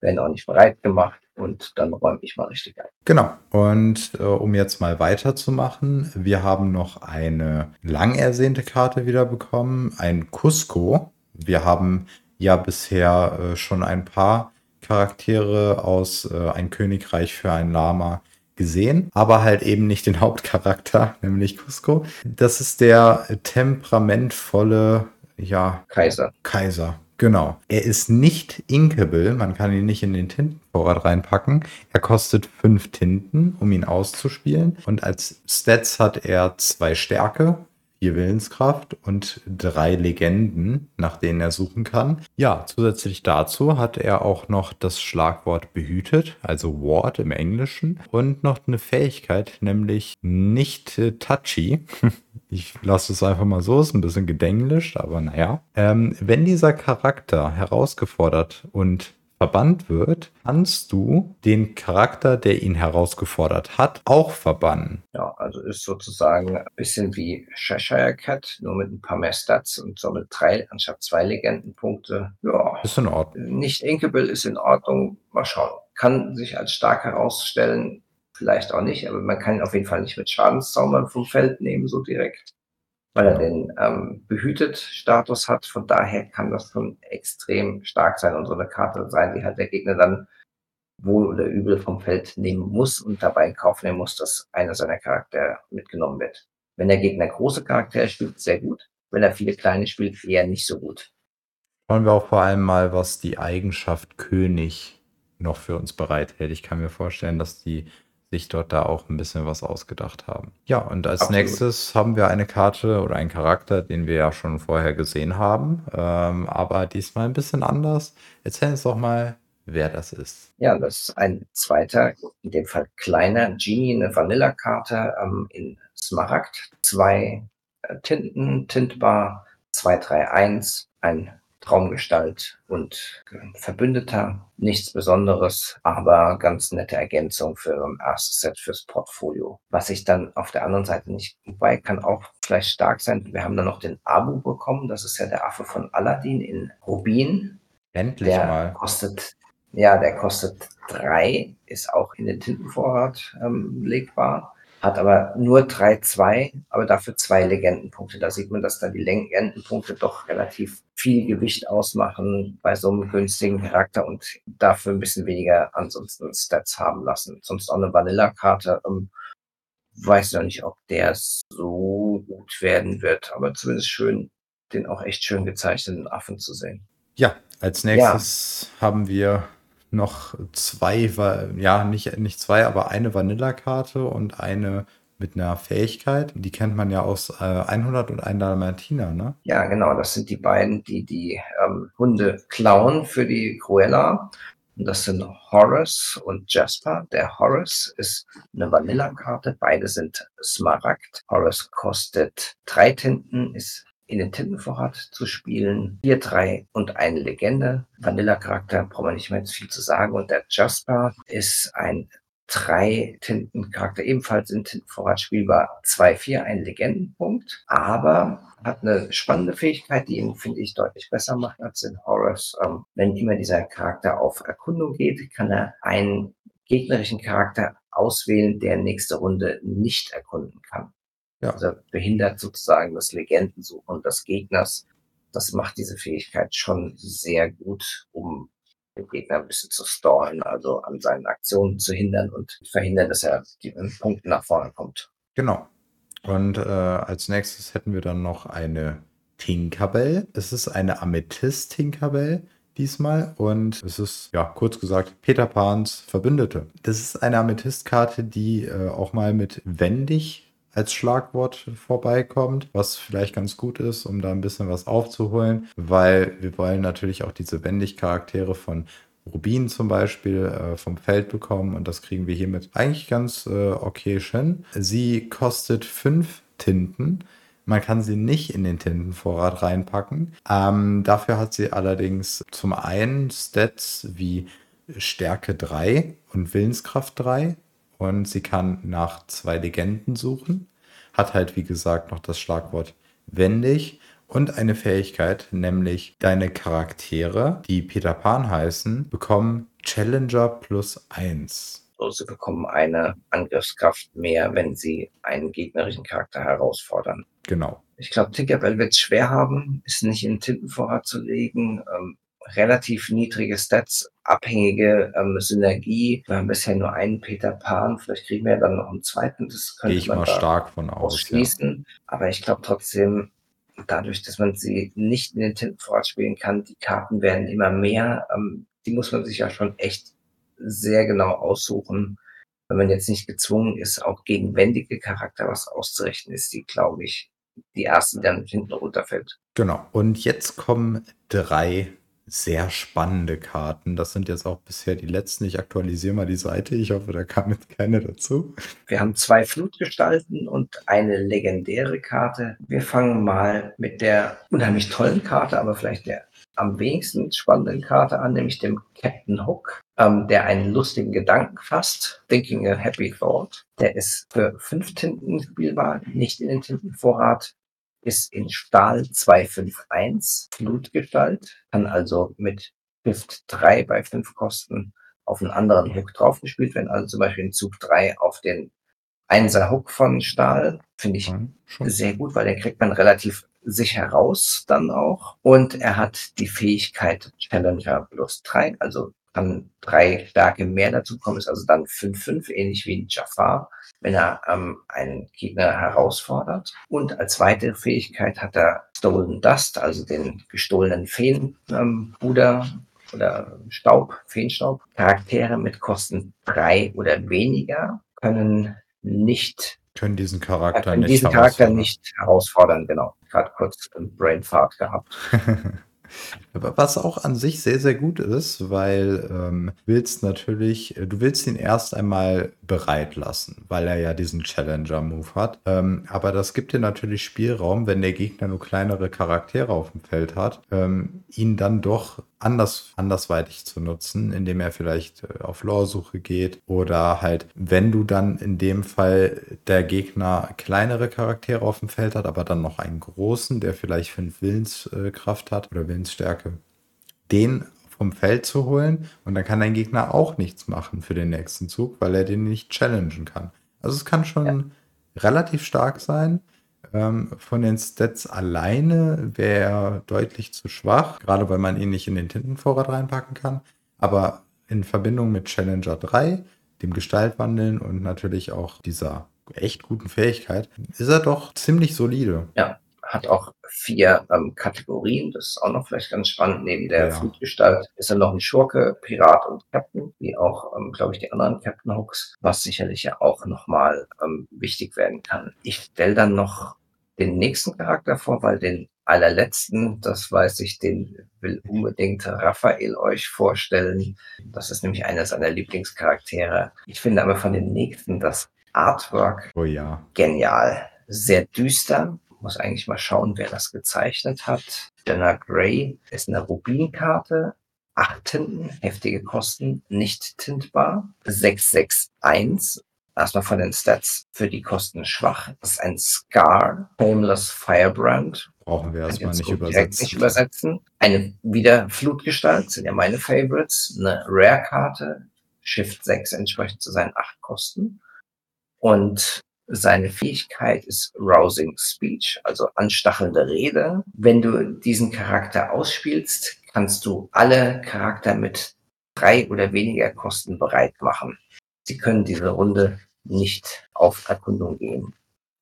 werden auch nicht bereit gemacht und dann räume ich mal richtig ein. Genau. Und äh, um jetzt mal weiterzumachen, wir haben noch eine lang ersehnte Karte wieder bekommen, ein Cusco. Wir haben ja bisher äh, schon ein paar Charaktere aus äh, Ein Königreich für ein Lama gesehen, aber halt eben nicht den *laughs* Hauptcharakter, nämlich Cusco. Das ist der temperamentvolle, ja, Kaiser. Kaiser. Genau. Er ist nicht inkable, man kann ihn nicht in den Tintenvorrat reinpacken. Er kostet fünf Tinten, um ihn auszuspielen. Und als Stats hat er zwei Stärke, vier Willenskraft und drei Legenden, nach denen er suchen kann. Ja, zusätzlich dazu hat er auch noch das Schlagwort behütet, also Ward im Englischen, und noch eine Fähigkeit, nämlich nicht äh, touchy. *laughs* Ich lasse es einfach mal so, ist ein bisschen gedenglischt, aber naja. Ähm, wenn dieser Charakter herausgefordert und verbannt wird, kannst du den Charakter, der ihn herausgefordert hat, auch verbannen. Ja, also ist sozusagen ein bisschen wie Cheshire Cat, nur mit ein paar mehr Stats und somit drei anstatt zwei Legendenpunkte. Ja, Ist in Ordnung. nicht Inkable ist in Ordnung. Mal schauen. Kann sich als stark herausstellen, vielleicht auch nicht, aber man kann ihn auf jeden Fall nicht mit Schadenszaubern vom Feld nehmen, so direkt, weil er den ähm, Behütet-Status hat. Von daher kann das schon extrem stark sein und so eine Karte sein, die halt der Gegner dann wohl oder übel vom Feld nehmen muss und dabei in Kauf nehmen muss, dass einer seiner Charaktere mitgenommen wird. Wenn der Gegner große Charaktere spielt, sehr gut. Wenn er viele kleine spielt, eher nicht so gut. Schauen wir auch vor allem mal, was die Eigenschaft König noch für uns bereithält. Ich kann mir vorstellen, dass die sich dort da auch ein bisschen was ausgedacht haben. Ja, und als Absolut. nächstes haben wir eine Karte oder einen Charakter, den wir ja schon vorher gesehen haben, ähm, aber diesmal ein bisschen anders. Erzähl uns doch mal, wer das ist. Ja, das ist ein zweiter, in dem Fall kleiner Genie, eine Vanilla-Karte ähm, in Smaragd. Zwei äh, Tinten, tintbar, 231, ein Traumgestalt und äh, Verbündeter. Nichts Besonderes, aber ganz nette Ergänzung für ein erstes Set fürs Portfolio. Was ich dann auf der anderen Seite nicht, wobei kann auch vielleicht stark sein. Wir haben dann noch den Abu bekommen. Das ist ja der Affe von Aladdin in Rubin. Endlich Der mal. kostet, ja, der kostet drei, ist auch in den Tintenvorrat ähm, legbar, hat aber nur 3-2, aber dafür zwei Legendenpunkte. Da sieht man, dass da die Legendenpunkte doch relativ viel Gewicht ausmachen bei so einem günstigen Charakter und dafür ein bisschen weniger ansonsten Stats haben lassen. Sonst auch eine Vanilla-Karte. Ähm, weiß noch nicht, ob der so gut werden wird, aber zumindest schön, den auch echt schön gezeichneten Affen zu sehen. Ja, als nächstes haben wir noch zwei, ja, nicht, nicht zwei, aber eine Vanilla-Karte und eine mit einer Fähigkeit. Die kennt man ja aus äh, 100 und ein Dalmatiner, ne? Ja, genau, das sind die beiden, die die ähm, Hunde klauen für die Cruella. Und das sind Horace und Jasper. Der Horace ist eine Vanilla-Karte. Beide sind Smaragd. Horace kostet drei Tinten, ist in den Tintenvorrat zu spielen. Vier, drei und eine Legende. Vanilla-Charakter braucht man nicht mehr viel zu sagen. Und der Jasper ist ein drei Tintencharakter ebenfalls in Tintenvorrat spielbar. 2-4, ein Legendenpunkt, aber hat eine spannende Fähigkeit, die ihn, finde ich, deutlich besser macht als in Horus. Ähm, wenn immer dieser Charakter auf Erkundung geht, kann er einen gegnerischen Charakter auswählen, der nächste Runde nicht erkunden kann. Ja. Also behindert sozusagen das Legendensuchen des Gegners. Das macht diese Fähigkeit schon sehr gut, um den Gegner ein bisschen zu stallen, also an seinen Aktionen zu hindern und verhindern, dass er die Punkte nach vorne kommt. Genau. Und äh, als nächstes hätten wir dann noch eine Tinkerbell. Es ist eine Amethyst-Tinkerbell diesmal und es ist, ja, kurz gesagt, Peter Pans Verbündete. Das ist eine Amethyst-Karte, die äh, auch mal mit wendig als Schlagwort vorbeikommt, was vielleicht ganz gut ist, um da ein bisschen was aufzuholen, weil wir wollen natürlich auch diese Wendig-Charaktere von Rubin zum Beispiel äh, vom Feld bekommen und das kriegen wir hiermit eigentlich ganz äh, okay hin. Sie kostet fünf Tinten. Man kann sie nicht in den Tintenvorrat reinpacken. Ähm, dafür hat sie allerdings zum einen Stats wie Stärke 3 und Willenskraft 3 und sie kann nach zwei Legenden suchen. Hat halt, wie gesagt, noch das Schlagwort wendig und eine Fähigkeit, nämlich deine Charaktere, die Peter Pan heißen, bekommen Challenger plus 1. So, sie bekommen eine Angriffskraft mehr, wenn sie einen gegnerischen Charakter herausfordern. Genau. Ich glaube, Tinkerbell wird es schwer haben, ist nicht in Tintenvorrat zu legen. Ähm, relativ niedrige Stats, abhängige ähm, Synergie. Wir haben bisher nur einen Peter Pan, vielleicht kriegen wir dann noch einen zweiten. Das Gehe könnte ich man mal stark von aus. Ja. ausschließen. Aber ich glaube trotzdem, dadurch, dass man sie nicht in den Tintenvorrat spielen kann, die Karten werden immer mehr. Ähm, die muss man sich ja schon echt sehr genau aussuchen. Wenn man jetzt nicht gezwungen ist, auch gegen wendige Charakter was auszurichten, ist die, glaube ich, die erste, die dann hinten runterfällt. Genau. Und jetzt kommen drei sehr spannende Karten. Das sind jetzt auch bisher die letzten. Ich aktualisiere mal die Seite. Ich hoffe, da kam jetzt keine dazu. Wir haben zwei Flutgestalten und eine legendäre Karte. Wir fangen mal mit der unheimlich tollen Karte, aber vielleicht der am wenigsten spannenden Karte an, nämlich dem Captain Hook, ähm, der einen lustigen Gedanken fasst, Thinking a Happy Thought. Der ist für fünf Tinten spielbar, nicht in den Tintenvorrat, ist in Stahl 251 Flutgestalt, kann also mit Shift 3 bei 5 Kosten auf einen anderen Hook draufgespielt werden, also zum Beispiel in Zug 3 auf den Einser Hook von Stahl, finde ich Mhm, sehr gut, weil den kriegt man relativ sicher raus dann auch. Und er hat die Fähigkeit Challenger plus 3, also kann drei Stärke mehr dazu kommen, ist also dann 5-5, ähnlich wie Jafar, wenn er ähm, einen Gegner herausfordert. Und als zweite Fähigkeit hat er Stolen Dust, also den gestohlenen Feenbruder ähm, oder Staub, Feenstaub. Charaktere mit Kosten drei oder weniger können nicht Können diesen er Charakter kann nicht diesen Charakter herausfordern. nicht herausfordern, genau. Gerade kurz einen Brainfart gehabt. *laughs* Was auch an sich sehr, sehr gut ist, weil ähm, willst natürlich, äh, du willst ihn erst einmal bereit lassen, weil er ja diesen Challenger-Move hat. Ähm, aber das gibt dir natürlich Spielraum, wenn der Gegner nur kleinere Charaktere auf dem Feld hat, ähm, ihn dann doch anders, andersweitig zu nutzen, indem er vielleicht äh, auf Lore-Suche geht oder halt, wenn du dann in dem Fall der Gegner kleinere Charaktere auf dem Feld hat, aber dann noch einen großen, der vielleicht fünf Willenskraft hat oder Willensstärke, den vom Feld zu holen und dann kann dein Gegner auch nichts machen für den nächsten Zug, weil er den nicht challengen kann. Also es kann schon relativ stark sein. Ähm, von den Stats alleine wäre er deutlich zu schwach, gerade weil man ihn nicht in den Tintenvorrat reinpacken kann. Aber in Verbindung mit Challenger 3, dem Gestaltwandeln und natürlich auch dieser echt guten Fähigkeit, ist er doch ziemlich solide. Ja, hat auch vier ähm, Kategorien. Das ist auch noch vielleicht ganz spannend. Neben der Ja. Flutgestalt ist er noch ein Schurke, Pirat und Captain, wie auch, ähm, glaube ich, die anderen Captain Hooks, was sicherlich ja auch nochmal ähm, wichtig werden kann. Ich stelle dann noch den nächsten Charakter vor, weil den allerletzten, das weiß ich, den will unbedingt Raphael euch vorstellen. Das ist nämlich einer seiner Lieblingscharaktere. Ich finde aber von den nächsten das Artwork Oh ja. genial. Sehr düster. Muss eigentlich mal schauen, wer das gezeichnet hat. Jenna Gray ist eine Rubinkarte. Acht Tinten, heftige Kosten, nicht tintbar. 661. Erstmal von den Stats für die Kosten schwach. Das ist ein Scar, Homeless Firebrand. Brauchen wir erstmal nicht übersetzen. nicht übersetzen. Eine wieder Flutgestalt, sind ja meine Favorites. Eine Rare-Karte, Shift 6 entsprechend zu seinen acht Kosten. Und seine Fähigkeit ist Rousing Speech, also anstachelnde Rede. Wenn du diesen Charakter ausspielst, kannst du alle Charakter mit drei oder weniger Kosten bereit machen. Sie können diese Runde nicht auf Erkundung gehen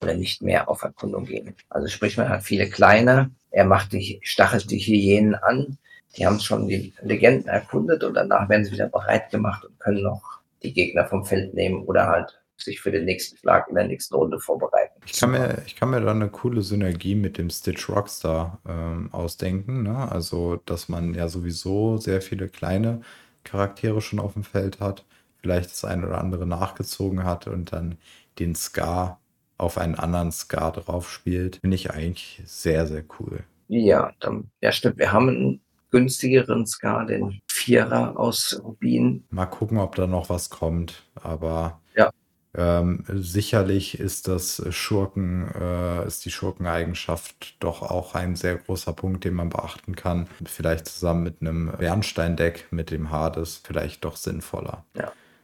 oder nicht mehr auf Erkundung gehen. Also sprich, man hat viele kleine, er macht die, stachelt die Hyänen an, die haben schon die Legenden erkundet und danach werden sie wieder bereit gemacht und können noch die Gegner vom Feld nehmen oder halt sich für den nächsten Schlag in der nächsten Runde vorbereiten. Ich kann, mir, ich kann mir da eine coole Synergie mit dem Stitch Rockstar ähm, ausdenken. Ne? Also, dass man ja sowieso sehr viele kleine Charaktere schon auf dem Feld hat, vielleicht das eine oder andere nachgezogen hat und dann den Scar auf einen anderen Scar drauf spielt. Finde ich eigentlich sehr, sehr cool. Ja, dann, ja stimmt, wir haben einen günstigeren Scar, den Vierer aus Rubin. Mal gucken, ob da noch was kommt. Aber. Ähm, sicherlich ist das Schurken, äh, ist die Schurkeneigenschaft doch auch ein sehr großer Punkt, den man beachten kann. Vielleicht zusammen mit einem Bernsteindeck mit dem Hades vielleicht doch sinnvoller.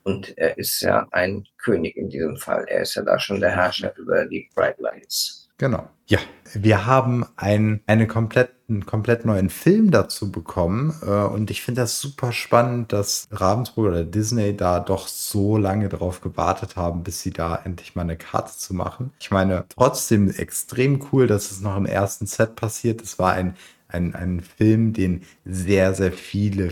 Und er ist ja ein König in diesem Fall. Er ist ja da schon der Herrscher über die Bright Lights. Genau. Ja, wir haben ein, eine komplett, einen komplett neuen Film dazu bekommen. Äh, und ich finde das super spannend, dass Ravensburg oder Disney da doch so lange drauf gewartet haben, bis sie da endlich mal eine Karte zu machen. Ich meine, trotzdem extrem cool, dass es noch im ersten Set passiert. Es war ein, ein, ein Film, den sehr, sehr viele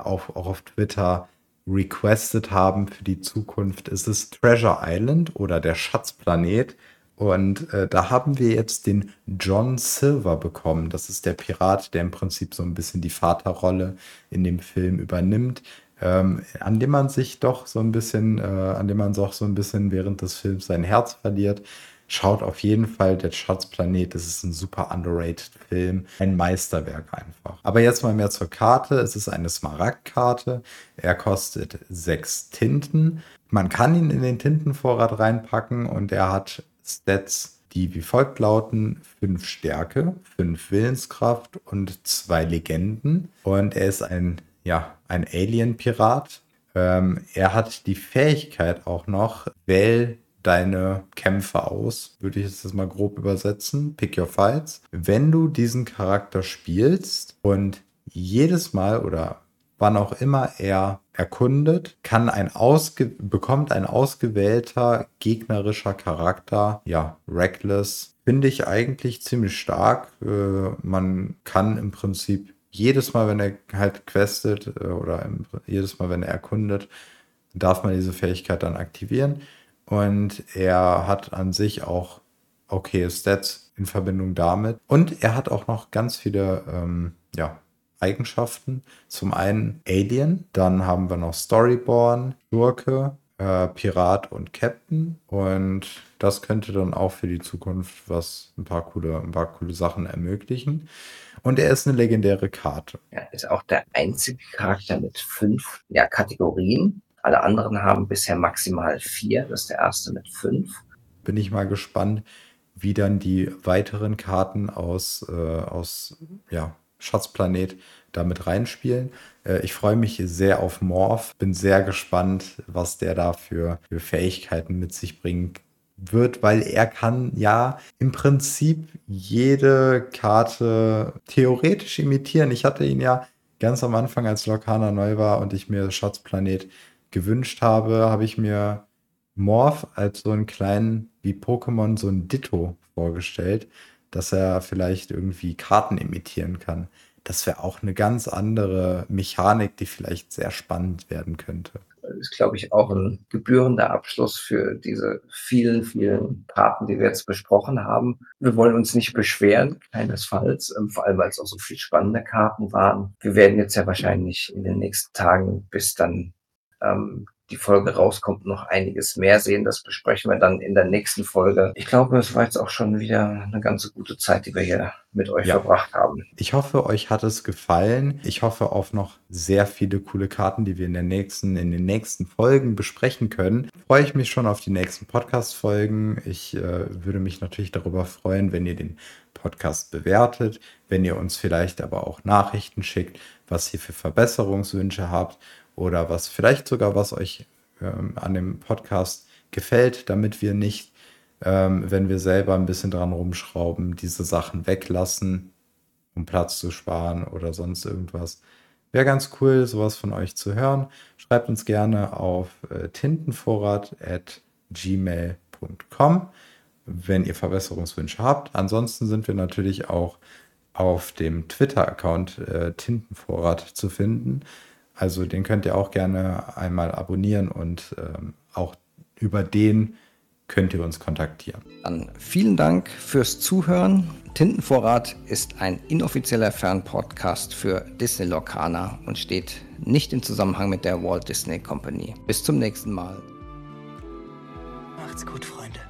auch, auch auf Twitter requested haben für die Zukunft. Es ist Treasure Island oder der Schatzplanet. Und äh, da haben wir jetzt den John Silver bekommen. Das ist der Pirat, der im Prinzip so ein bisschen die Vaterrolle in dem Film übernimmt, ähm, an dem man sich doch so ein bisschen, äh, an dem man doch so ein bisschen während des Films sein Herz verliert. Schaut auf jeden Fall der Schatzplanet. Das ist ein super underrated Film. Ein Meisterwerk einfach. Aber jetzt mal mehr zur Karte. Es ist eine Smaragdkarte. Er kostet sechs Tinten. Man kann ihn in den Tintenvorrat reinpacken und er hat Stats, die wie folgt lauten: 5 Stärke, 5 Willenskraft und 2 Legenden. Und er ist ein, ja, ein Alien-Pirat. Ähm, er hat die Fähigkeit auch noch, wähl deine Kämpfe aus, würde ich jetzt mal grob übersetzen. Pick your fights. Wenn du diesen Charakter spielst und jedes Mal oder wann auch immer er erkundet, kann ein ausge bekommt ein ausgewählter gegnerischer Charakter, ja, Reckless, finde ich eigentlich ziemlich stark. Äh, man kann im Prinzip jedes Mal, wenn er halt questet äh, oder im, jedes Mal, wenn er erkundet, darf man diese Fähigkeit dann aktivieren. Und er hat an sich auch okay Stats in Verbindung damit. Und er hat auch noch ganz viele ähm, ja, Eigenschaften. Zum einen Alien, dann haben wir noch Storyborn, Schurke, äh, Pirat und Captain. Und das könnte dann auch für die Zukunft was ein paar coole, ein paar coole Sachen ermöglichen. Und er ist eine legendäre Karte. Ja, ist auch der einzige Charakter mit fünf ja, Kategorien. Alle anderen haben bisher maximal vier. Das ist der erste mit fünf. Bin ich mal gespannt, wie dann die weiteren Karten aus, äh, aus ja, Schatzplanet damit reinspielen. Äh, ich freue mich sehr auf Morph. Bin sehr gespannt, was der da für, für Fähigkeiten mit sich bringen wird, weil er kann ja im Prinzip jede Karte theoretisch imitieren. Ich hatte ihn ja ganz am Anfang, als Lokana neu war und ich mir Schatzplanet gewünscht habe, habe ich mir Morph als so einen kleinen, wie Pokémon, so ein Ditto vorgestellt, dass er vielleicht irgendwie Karten imitieren kann. Das wäre auch eine ganz andere Mechanik, die vielleicht sehr spannend werden könnte. Das ist, glaube ich, auch ein gebührender Abschluss für diese vielen, vielen Karten, die wir jetzt besprochen haben. Wir wollen uns nicht beschweren, keinesfalls, ähm, vor allem weil es auch so viel spannende Karten waren. Wir werden jetzt ja wahrscheinlich in den nächsten Tagen, bis dann ähm, die Folge rauskommt, noch einiges mehr sehen. Das besprechen wir dann in der nächsten Folge. Ich glaube, es war jetzt auch schon wieder eine ganze gute Zeit, die wir hier mit euch ja. verbracht haben. Ich hoffe, euch hat es gefallen. Ich hoffe auf noch sehr viele coole Karten, die wir in, der nächsten, in den nächsten Folgen besprechen können. Freue ich mich schon auf die nächsten Podcast-Folgen. Ich äh, würde mich natürlich darüber freuen, wenn ihr den Podcast bewertet, wenn ihr uns vielleicht aber auch Nachrichten schickt, was ihr für Verbesserungswünsche habt oder was vielleicht sogar was euch ähm, an dem Podcast gefällt, damit wir nicht, ähm, wenn wir selber ein bisschen dran rumschrauben, diese Sachen weglassen, um Platz zu sparen oder sonst irgendwas. Wäre ganz cool, sowas von euch zu hören. Schreibt uns gerne auf äh, tintenvorrat.gmail.com, wenn ihr Verbesserungswünsche habt. Ansonsten sind wir natürlich auch auf dem Twitter-Account äh, Tintenvorrat zu finden. Also den könnt ihr auch gerne einmal abonnieren und ähm, auch über den könnt ihr uns kontaktieren. Dann vielen Dank fürs Zuhören. Tintenvorrat ist ein inoffizieller Fernpodcast für Disney Lorcaner und steht nicht im Zusammenhang mit der Walt Disney Company. Bis zum nächsten Mal. Macht's gut, Freunde.